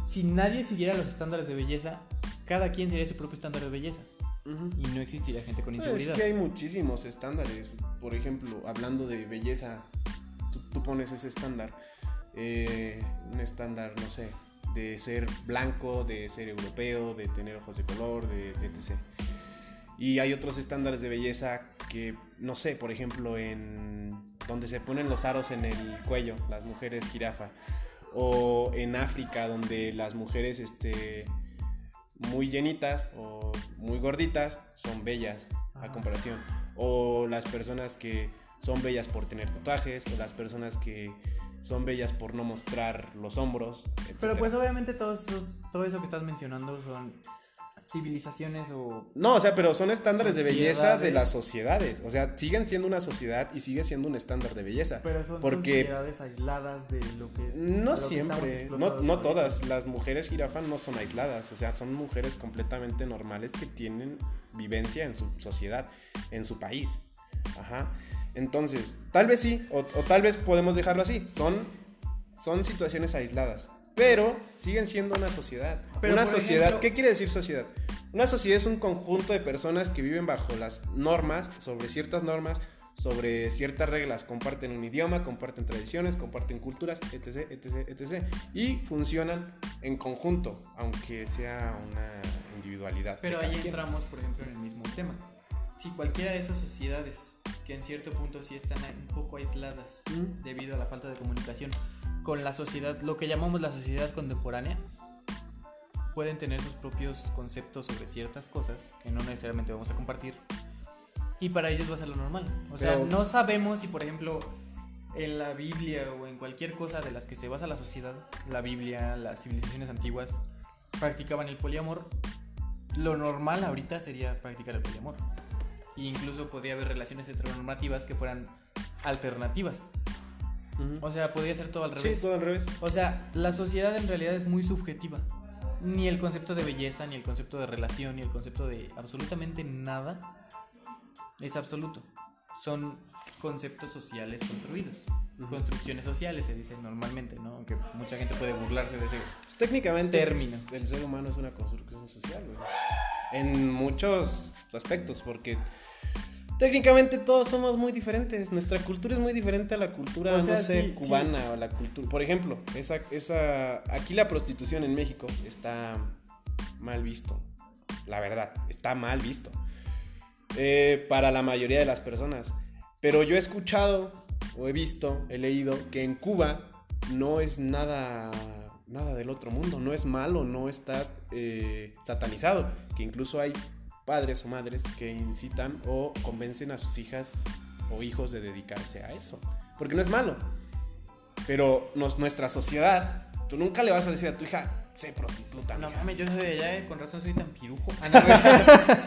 Speaker 2: Si nadie siguiera los estándares de belleza, cada quien sería su propio estándar de belleza. Y no existiría gente con
Speaker 1: Es
Speaker 2: inseguridad.
Speaker 1: que hay muchísimos estándares. Por ejemplo, hablando de belleza, tú, tú pones ese estándar. eh, un estándar, no sé, de ser blanco, de ser europeo, de tener ojos de color, de etc. Y hay otros estándares de belleza que, no sé, por ejemplo, en donde se ponen los aros en el cuello, las mujeres jirafa. O en África, donde las mujeres este, muy llenitas o muy gorditas son bellas a comparación. O las personas que son bellas por tener tatuajes, o las personas que son bellas por no mostrar los hombros,
Speaker 2: Pero
Speaker 1: etcétera.
Speaker 2: pues obviamente todos esos, todo eso que estás mencionando son civilizaciones o...
Speaker 1: No, o sea, pero son estándares de belleza de las sociedades. O sea, siguen siendo una sociedad y sigue siendo un estándar de belleza.
Speaker 2: Pero son
Speaker 1: Porque-
Speaker 2: sociedades aisladas de lo que...
Speaker 1: No
Speaker 2: que estamos
Speaker 1: siempre, no, no todas. Las mujeres jirafa no son aisladas, o sea, son mujeres completamente normales que tienen vivencia en su sociedad, en su país. Ajá. Entonces, tal vez sí, o, o tal vez podemos dejarlo así. Son, son situaciones aisladas, pero siguen siendo una sociedad.
Speaker 2: Pero,
Speaker 1: una sociedad,
Speaker 2: ejemplo-
Speaker 1: ¿qué quiere decir sociedad? Una sociedad es un conjunto de personas que viven bajo las normas, sobre ciertas normas, sobre ciertas reglas, comparten un idioma, comparten tradiciones, comparten culturas, etc, etc, etc. Y funcionan en conjunto, aunque sea una individualidad.
Speaker 2: Pero ahí
Speaker 1: quien.
Speaker 2: entramos, por ejemplo, en el mismo tema. Si cualquiera de esas sociedades, que en cierto punto sí están un poco aisladas
Speaker 1: Mm.
Speaker 2: debido a la falta de comunicación con la sociedad, lo que llamamos la sociedad contemporánea, pueden tener sus propios conceptos sobre ciertas cosas que no necesariamente vamos a compartir. Y para ellos va a ser lo normal. O sea,
Speaker 1: Pero-
Speaker 2: no sabemos si, por ejemplo, en la Biblia o en cualquier cosa de las que se basa la sociedad, la Biblia, las civilizaciones antiguas, practicaban el poliamor. Lo normal ahorita sería practicar el poliamor. E incluso podría haber relaciones heteronormativas que fueran alternativas. O sea, podría ser todo al revés.
Speaker 1: Sí, todo al revés.
Speaker 2: O sea, la sociedad en realidad es muy subjetiva. Ni el concepto de belleza, ni el concepto de relación, ni el concepto de absolutamente nada es absoluto. Son conceptos sociales construidos. Construcciones sociales se dicen normalmente, ¿no? Aunque mucha gente puede burlarse de ese.
Speaker 1: Pues, técnicamente,
Speaker 2: Término.
Speaker 1: pues, el ser humano es una construcción social, güey. En muchos aspectos, porque técnicamente todos somos muy diferentes. Nuestra cultura es muy diferente a la cultura,
Speaker 2: O sea,
Speaker 1: no sé,
Speaker 2: sí,
Speaker 1: cubana o la cultura. Por ejemplo, esa, esa, aquí la prostitución en México está mal visto. La verdad, está mal visto. Eh, para la mayoría de las personas. Pero yo he escuchado, o he visto, he leído que en Cuba no es nada, nada del otro mundo, no es malo, no está eh, satanizado, que incluso hay padres o madres que incitan o convencen a sus hijas o hijos de dedicarse a eso, porque no es malo. Pero nos- nuestra sociedad, tú nunca le vas a decir a tu hija, sé prostituta.
Speaker 2: No
Speaker 1: mija".
Speaker 2: mames, yo soy de allá, eh, con razón soy tan pirujo. Ah,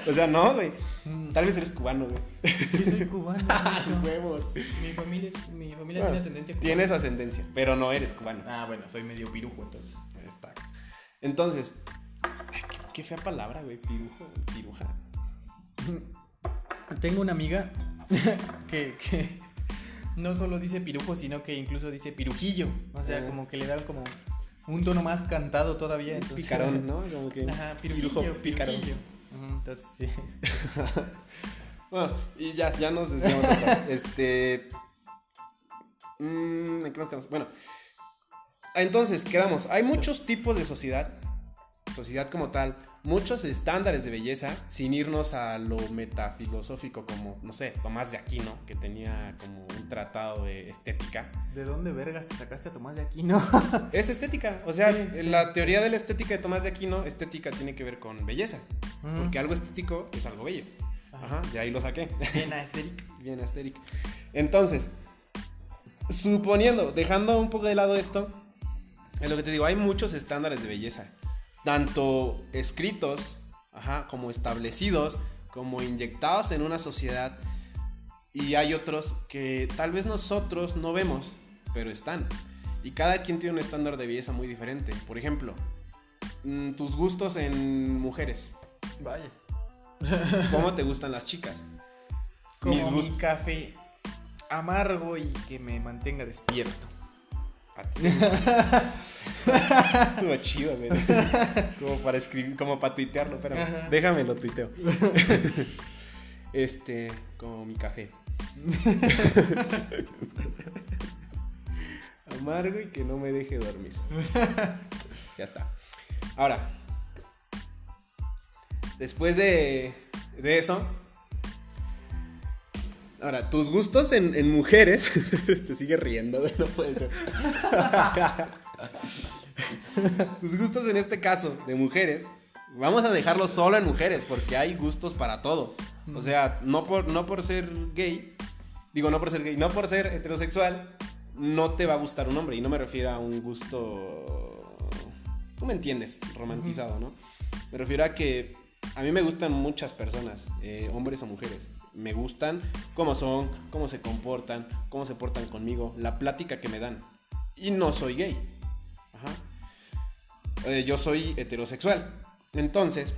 Speaker 2: no,
Speaker 1: O sea, no, güey.
Speaker 2: güey.
Speaker 1: Tal vez eres cubano, güey.
Speaker 2: sí, soy cubano.
Speaker 1: Huevos.
Speaker 2: Mi familia, es- mi familia
Speaker 1: Bueno,
Speaker 2: tiene ascendencia cubana.
Speaker 1: Tienes ascendencia, pero no eres cubano.
Speaker 2: Ah, bueno, soy medio pirujo entonces.
Speaker 1: Entonces, qué, fea palabra, güey. Pirujo, piruja.
Speaker 2: Tengo una amiga que, que no solo dice pirujo, sino que incluso dice pirujillo. O sea,
Speaker 1: Ah.
Speaker 2: como que le da como un tono más cantado todavía. Entonces-
Speaker 1: picarón, ¿no? Como que.
Speaker 2: Ajá, pirujillo,
Speaker 1: pirujo, picarón.
Speaker 2: pirujillo. Ujú, Entonces, sí.
Speaker 1: Bueno, y ya, ya nos desviamos. este. mm, ¿En qué nos quedamos? Bueno, entonces, quedamos. Hay muchos tipos de sociedad sociedad como tal, muchos estándares de belleza sin irnos a lo metafilosófico como, no sé, Tomás de Aquino, que tenía como un tratado de estética.
Speaker 2: ¿De dónde vergas te sacaste a Tomás de Aquino?
Speaker 1: es estética, o sea, la teoría de la estética de Tomás de Aquino, estética tiene que ver con belleza, porque algo estético es algo bello. Ajá, y ahí lo saqué.
Speaker 2: Bien aesthetic.
Speaker 1: Bien aesthetic. Entonces, suponiendo, dejando un poco de lado esto, es lo que te digo, hay muchos estándares de belleza, tanto escritos, ajá, como establecidos, como inyectados en una sociedad, y hay otros que tal vez nosotros no vemos, pero están. Y cada quien tiene un estándar de belleza muy diferente. Por ejemplo, mm, tus gustos en mujeres.
Speaker 2: Vaya.
Speaker 1: ¿Cómo te gustan las chicas?
Speaker 2: Como mi café amargo y que me mantenga despierto.
Speaker 1: Estuvo chido, güey. Como para escribir, como para tuitearlo, pero déjame lo tuiteo. Este, como mi café. Amargo y que no me deje dormir. Ya está. Ahora, después de, de eso, Ahora, tus gustos en, mujeres. te sigue riendo, no puede ser. tus gustos en este caso de mujeres. Vamos a dejarlo solo en mujeres, porque hay gustos para todo. O sea, no por, no por ser gay, digo, no por ser gay, no por ser heterosexual, no te va a gustar un hombre. Y no me refiero a un gusto. Tú me entiendes, romantizado, ¿no? Me refiero a que a mí me gustan muchas personas, eh, hombres o mujeres me gustan, cómo son, cómo se comportan, cómo se portan conmigo, la plática que me dan. Y no soy gay. Ajá. Eh, yo soy heterosexual. Entonces,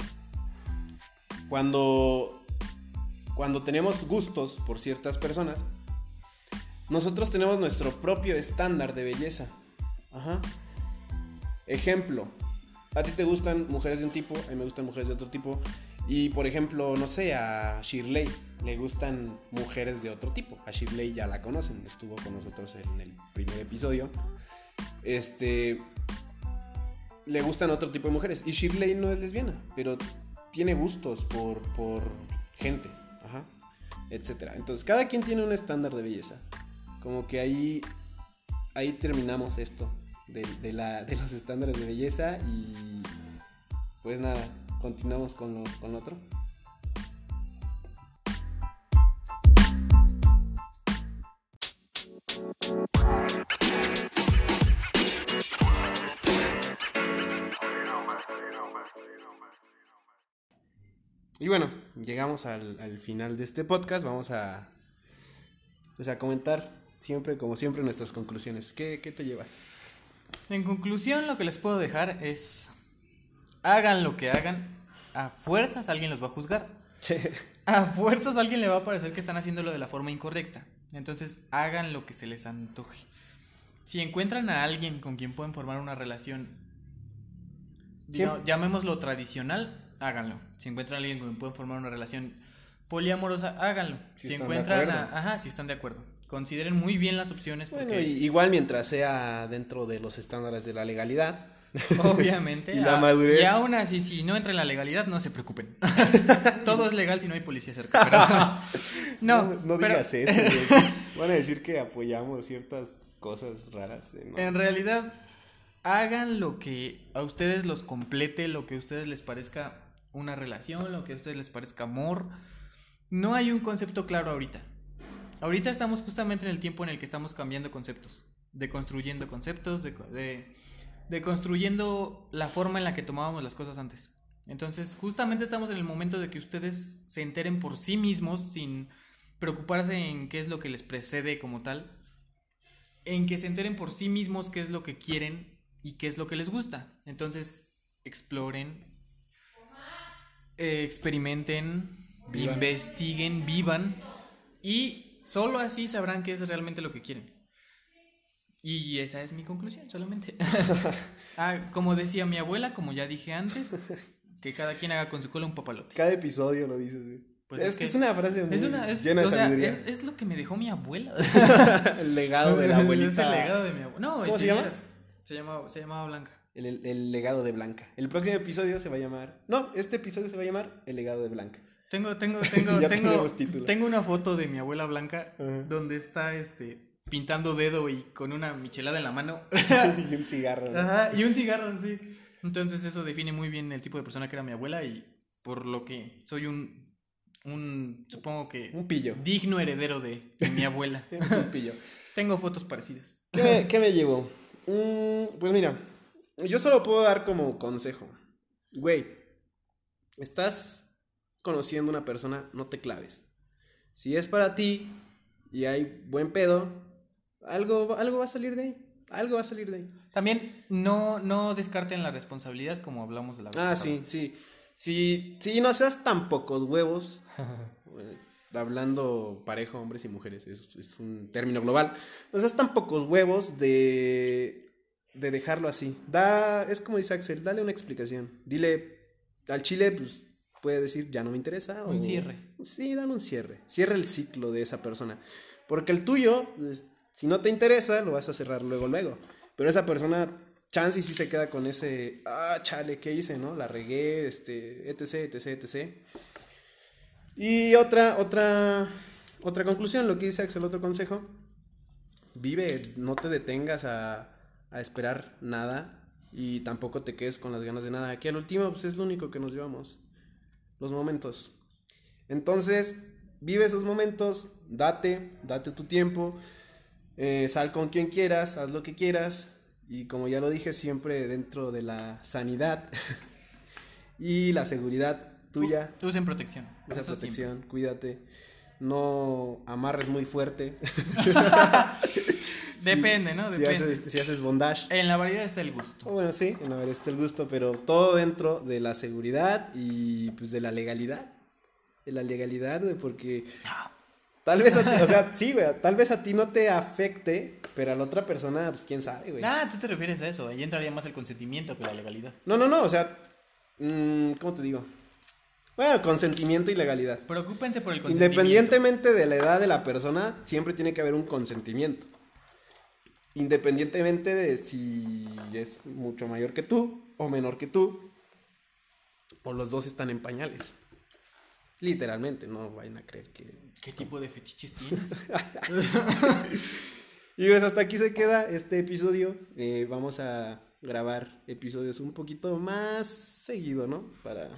Speaker 1: cuando, cuando tenemos gustos por ciertas personas, nosotros tenemos nuestro propio estándar de belleza. Ajá. Ejemplo, a ti te gustan mujeres de un tipo, a mí me gustan mujeres de otro tipo. Y por ejemplo, no sé, a Shirley le gustan mujeres de otro tipo. A Shirley ya la conocen, estuvo con nosotros en el primer episodio. Este. Le gustan otro tipo de mujeres. Y Shirley no es lesbiana, pero tiene gustos por, por gente. Ajá. Etcétera. Entonces, cada quien tiene un estándar de belleza. Como que ahí. Ahí terminamos esto. De, la, de los estándares de belleza. Y. Pues nada continuamos con, lo, con otro. Y bueno, llegamos al, final de este podcast. Vamos a, pues a comentar siempre, como siempre, nuestras conclusiones. ¿Qué, ¿Qué te llevas?
Speaker 2: En conclusión, lo que les puedo dejar es hagan lo que hagan, a fuerzas alguien los va a juzgar. A fuerzas alguien le va a parecer que están haciéndolo de la forma incorrecta. Entonces hagan lo que se les antoje. Si encuentran a alguien con quien pueden formar una relación, llamémoslo tradicional, háganlo. Si encuentran a alguien con quien pueden formar una relación poliamorosa, háganlo. Si, encuentran a, ajá, si están de acuerdo. Consideren muy bien las opciones.
Speaker 1: Bueno, igual mientras sea dentro de los estándares de la legalidad.
Speaker 2: Obviamente.
Speaker 1: y la madurez.
Speaker 2: Y aún así, si no entra en la legalidad, no se preocupen. Todo es legal si no hay policía cerca.
Speaker 1: no, no, digas eso. Van a decir que apoyamos ciertas cosas raras.
Speaker 2: ¿eh? En realidad, hagan lo que a ustedes los complete, lo que a ustedes les parezca una relación, lo que a ustedes les parezca amor. No hay un concepto claro ahorita. Ahorita estamos justamente en el tiempo en el que estamos cambiando conceptos, deconstruyendo conceptos, de de construyendo la forma en la que tomábamos las cosas antes. Entonces, justamente estamos en el momento de que ustedes se enteren por sí mismos sin preocuparse en qué es lo que les precede como tal, en que se enteren por sí mismos qué es lo que quieren y qué es lo que les gusta. Entonces, exploren, eh, experimenten, investiguen, vivan y solo así sabrán qué es realmente lo que quieren. Y esa es mi conclusión, solamente. ah, como decía mi abuela, como ya dije antes, que cada quien haga con su cola un papalote.
Speaker 1: Cada episodio lo dices, pues es, que es una frase muy llena de sabiduría.
Speaker 2: es, lo que me dejó mi abuela.
Speaker 1: el legado de la abuelita.
Speaker 2: Es el legado de mi abuela. No,
Speaker 1: ¿Cómo se llama?
Speaker 2: Se llamaba, se llamaba Blanca.
Speaker 1: El, el legado de Blanca. El próximo episodio se va a llamar. No, este episodio se va a llamar El legado de Blanca.
Speaker 2: Tengo, tengo, tengo, tengo, tengo una foto de mi abuela Blanca donde está este pintando dedo y con una michelada en la mano.
Speaker 1: y un cigarro. ¿no?
Speaker 2: Ajá, y un cigarro, sí. Entonces eso define muy bien el tipo de persona que era mi abuela y por lo que soy un, un supongo que
Speaker 1: Un pillo.
Speaker 2: digno heredero de, de mi abuela.
Speaker 1: Es un pillo.
Speaker 2: Tengo fotos parecidas.
Speaker 1: ¿Qué me, qué me llevo? Mm, pues mira, yo solo puedo dar como consejo. Güey, estás conociendo a una persona, no te claves. Si es para ti y hay buen pedo, algo, algo va a salir de ahí. Algo va a salir de ahí.
Speaker 2: También no, no descarten la responsabilidad como hablamos de la vez
Speaker 1: Ah, sí, sí. Sí, sí, no seas tan pocos huevos. eh, hablando parejo, hombres y mujeres, es, es un término global. No seas tan pocos huevos de, de dejarlo así. Da, es como dice Axel, dale una explicación. Dile al chile, pues puede decir, ya no me interesa.
Speaker 2: Un cierre.
Speaker 1: Sí, dale un cierre. Cierra el ciclo de esa persona. Porque el tuyo, pues, si no te interesa, lo vas a cerrar luego, luego. Pero esa persona, chance y sí se queda con ese, ah, chale, ¿qué hice, no? La regué, este, etc, etc, etc. Y otra, otra, otra conclusión, lo que dice Axel, otro consejo. Vive, no te detengas a, a esperar nada y tampoco te quedes con las ganas de nada. Aquí al último, pues es lo único que nos llevamos. Los momentos. Entonces, vive esos momentos, date, date tu tiempo, eh, sal con quien quieras, haz lo que quieras y como ya lo dije, siempre dentro de la sanidad y la seguridad tuya,
Speaker 2: Usen protección. Eso
Speaker 1: protección, cuídate, no amarres muy fuerte.
Speaker 2: Depende, ¿no?
Speaker 1: Si
Speaker 2: Depende.
Speaker 1: haces, si haces bondage.
Speaker 2: En la variedad está el gusto.
Speaker 1: Oh, bueno, sí, en haber está el gusto, pero todo dentro de la seguridad y pues de la legalidad. De la legalidad, güey, porque tal vez a ti, o sea, sí, güey, tal vez a ti no te afecte, pero a la otra persona, pues quién sabe, güey.
Speaker 2: Ah, tú te refieres a eso. Ahí entraría más el consentimiento que la legalidad.
Speaker 1: No, no, no, o sea, mm, ¿cómo te digo? Bueno, consentimiento y legalidad.
Speaker 2: Preocúpense por el consentimiento.
Speaker 1: Independientemente de la edad de la persona, siempre tiene que haber un consentimiento. Independientemente de si es mucho mayor que tú o menor que tú, o los dos están en pañales. Literalmente, no vayan a creer que...
Speaker 2: ¿Qué tipo de fetiches tienes?
Speaker 1: Y pues hasta aquí se queda este episodio. Eh, vamos a grabar episodios un poquito más seguido, ¿no? Para,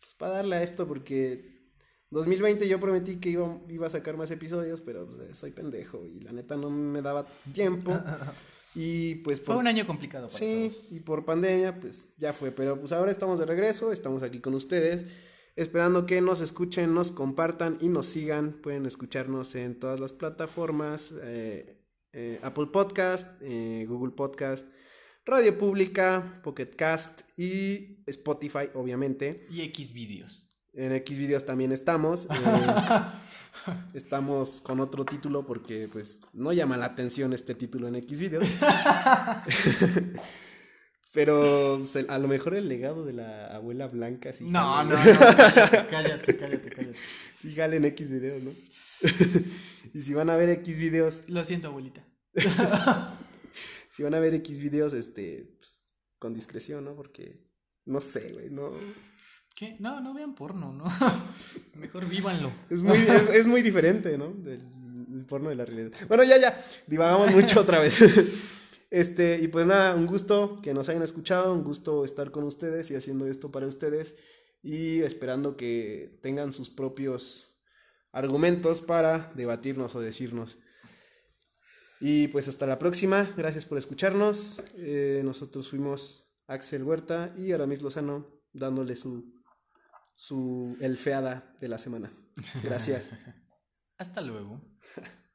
Speaker 1: pues, para darle a esto, porque 2020 yo prometí que iba, iba a sacar más episodios, pero pues, eh, soy pendejo y la neta no me daba tiempo. Y pues
Speaker 2: Fue un año complicado para
Speaker 1: sí,
Speaker 2: todos.
Speaker 1: y por pandemia, pues ya fue. Pero pues ahora estamos de regreso, estamos aquí con ustedes. Esperando que nos escuchen, nos compartan y nos sigan. Pueden escucharnos en todas las plataformas. eh, eh, Apple Podcast, eh, Google Podcast, Radio Pública, Pocket Cast y Spotify, obviamente.
Speaker 2: Y X vídeos.
Speaker 1: En X videos también estamos. eh, estamos con otro título porque pues no llama la atención este título en X videos. Pero a lo mejor el legado de la abuela blanca sí.
Speaker 2: No, no, no. Cállate, cállate, cállate.
Speaker 1: Sí jala en X videos, ¿no? y si van a ver X videos,
Speaker 2: Lo siento, abuelita.
Speaker 1: si van a ver X videos, este, pues, con discreción, ¿no? Porque no sé, güey, no.
Speaker 2: ¿Qué? No, no vean porno, ¿no? Mejor vívanlo.
Speaker 1: Es muy, es, es muy diferente, ¿no? Del el porno de la realidad. Bueno, ya, ya, divagamos mucho otra vez. Este, y pues nada, un gusto que nos hayan escuchado, un gusto estar con ustedes y haciendo esto para ustedes y esperando que tengan sus propios argumentos para debatirnos o decirnos. Y pues hasta la próxima, gracias por escucharnos. Eh, nosotros fuimos Axel Huerta y Aramis Lozano dándole su, su elfeada de la semana. Gracias.
Speaker 2: Hasta luego.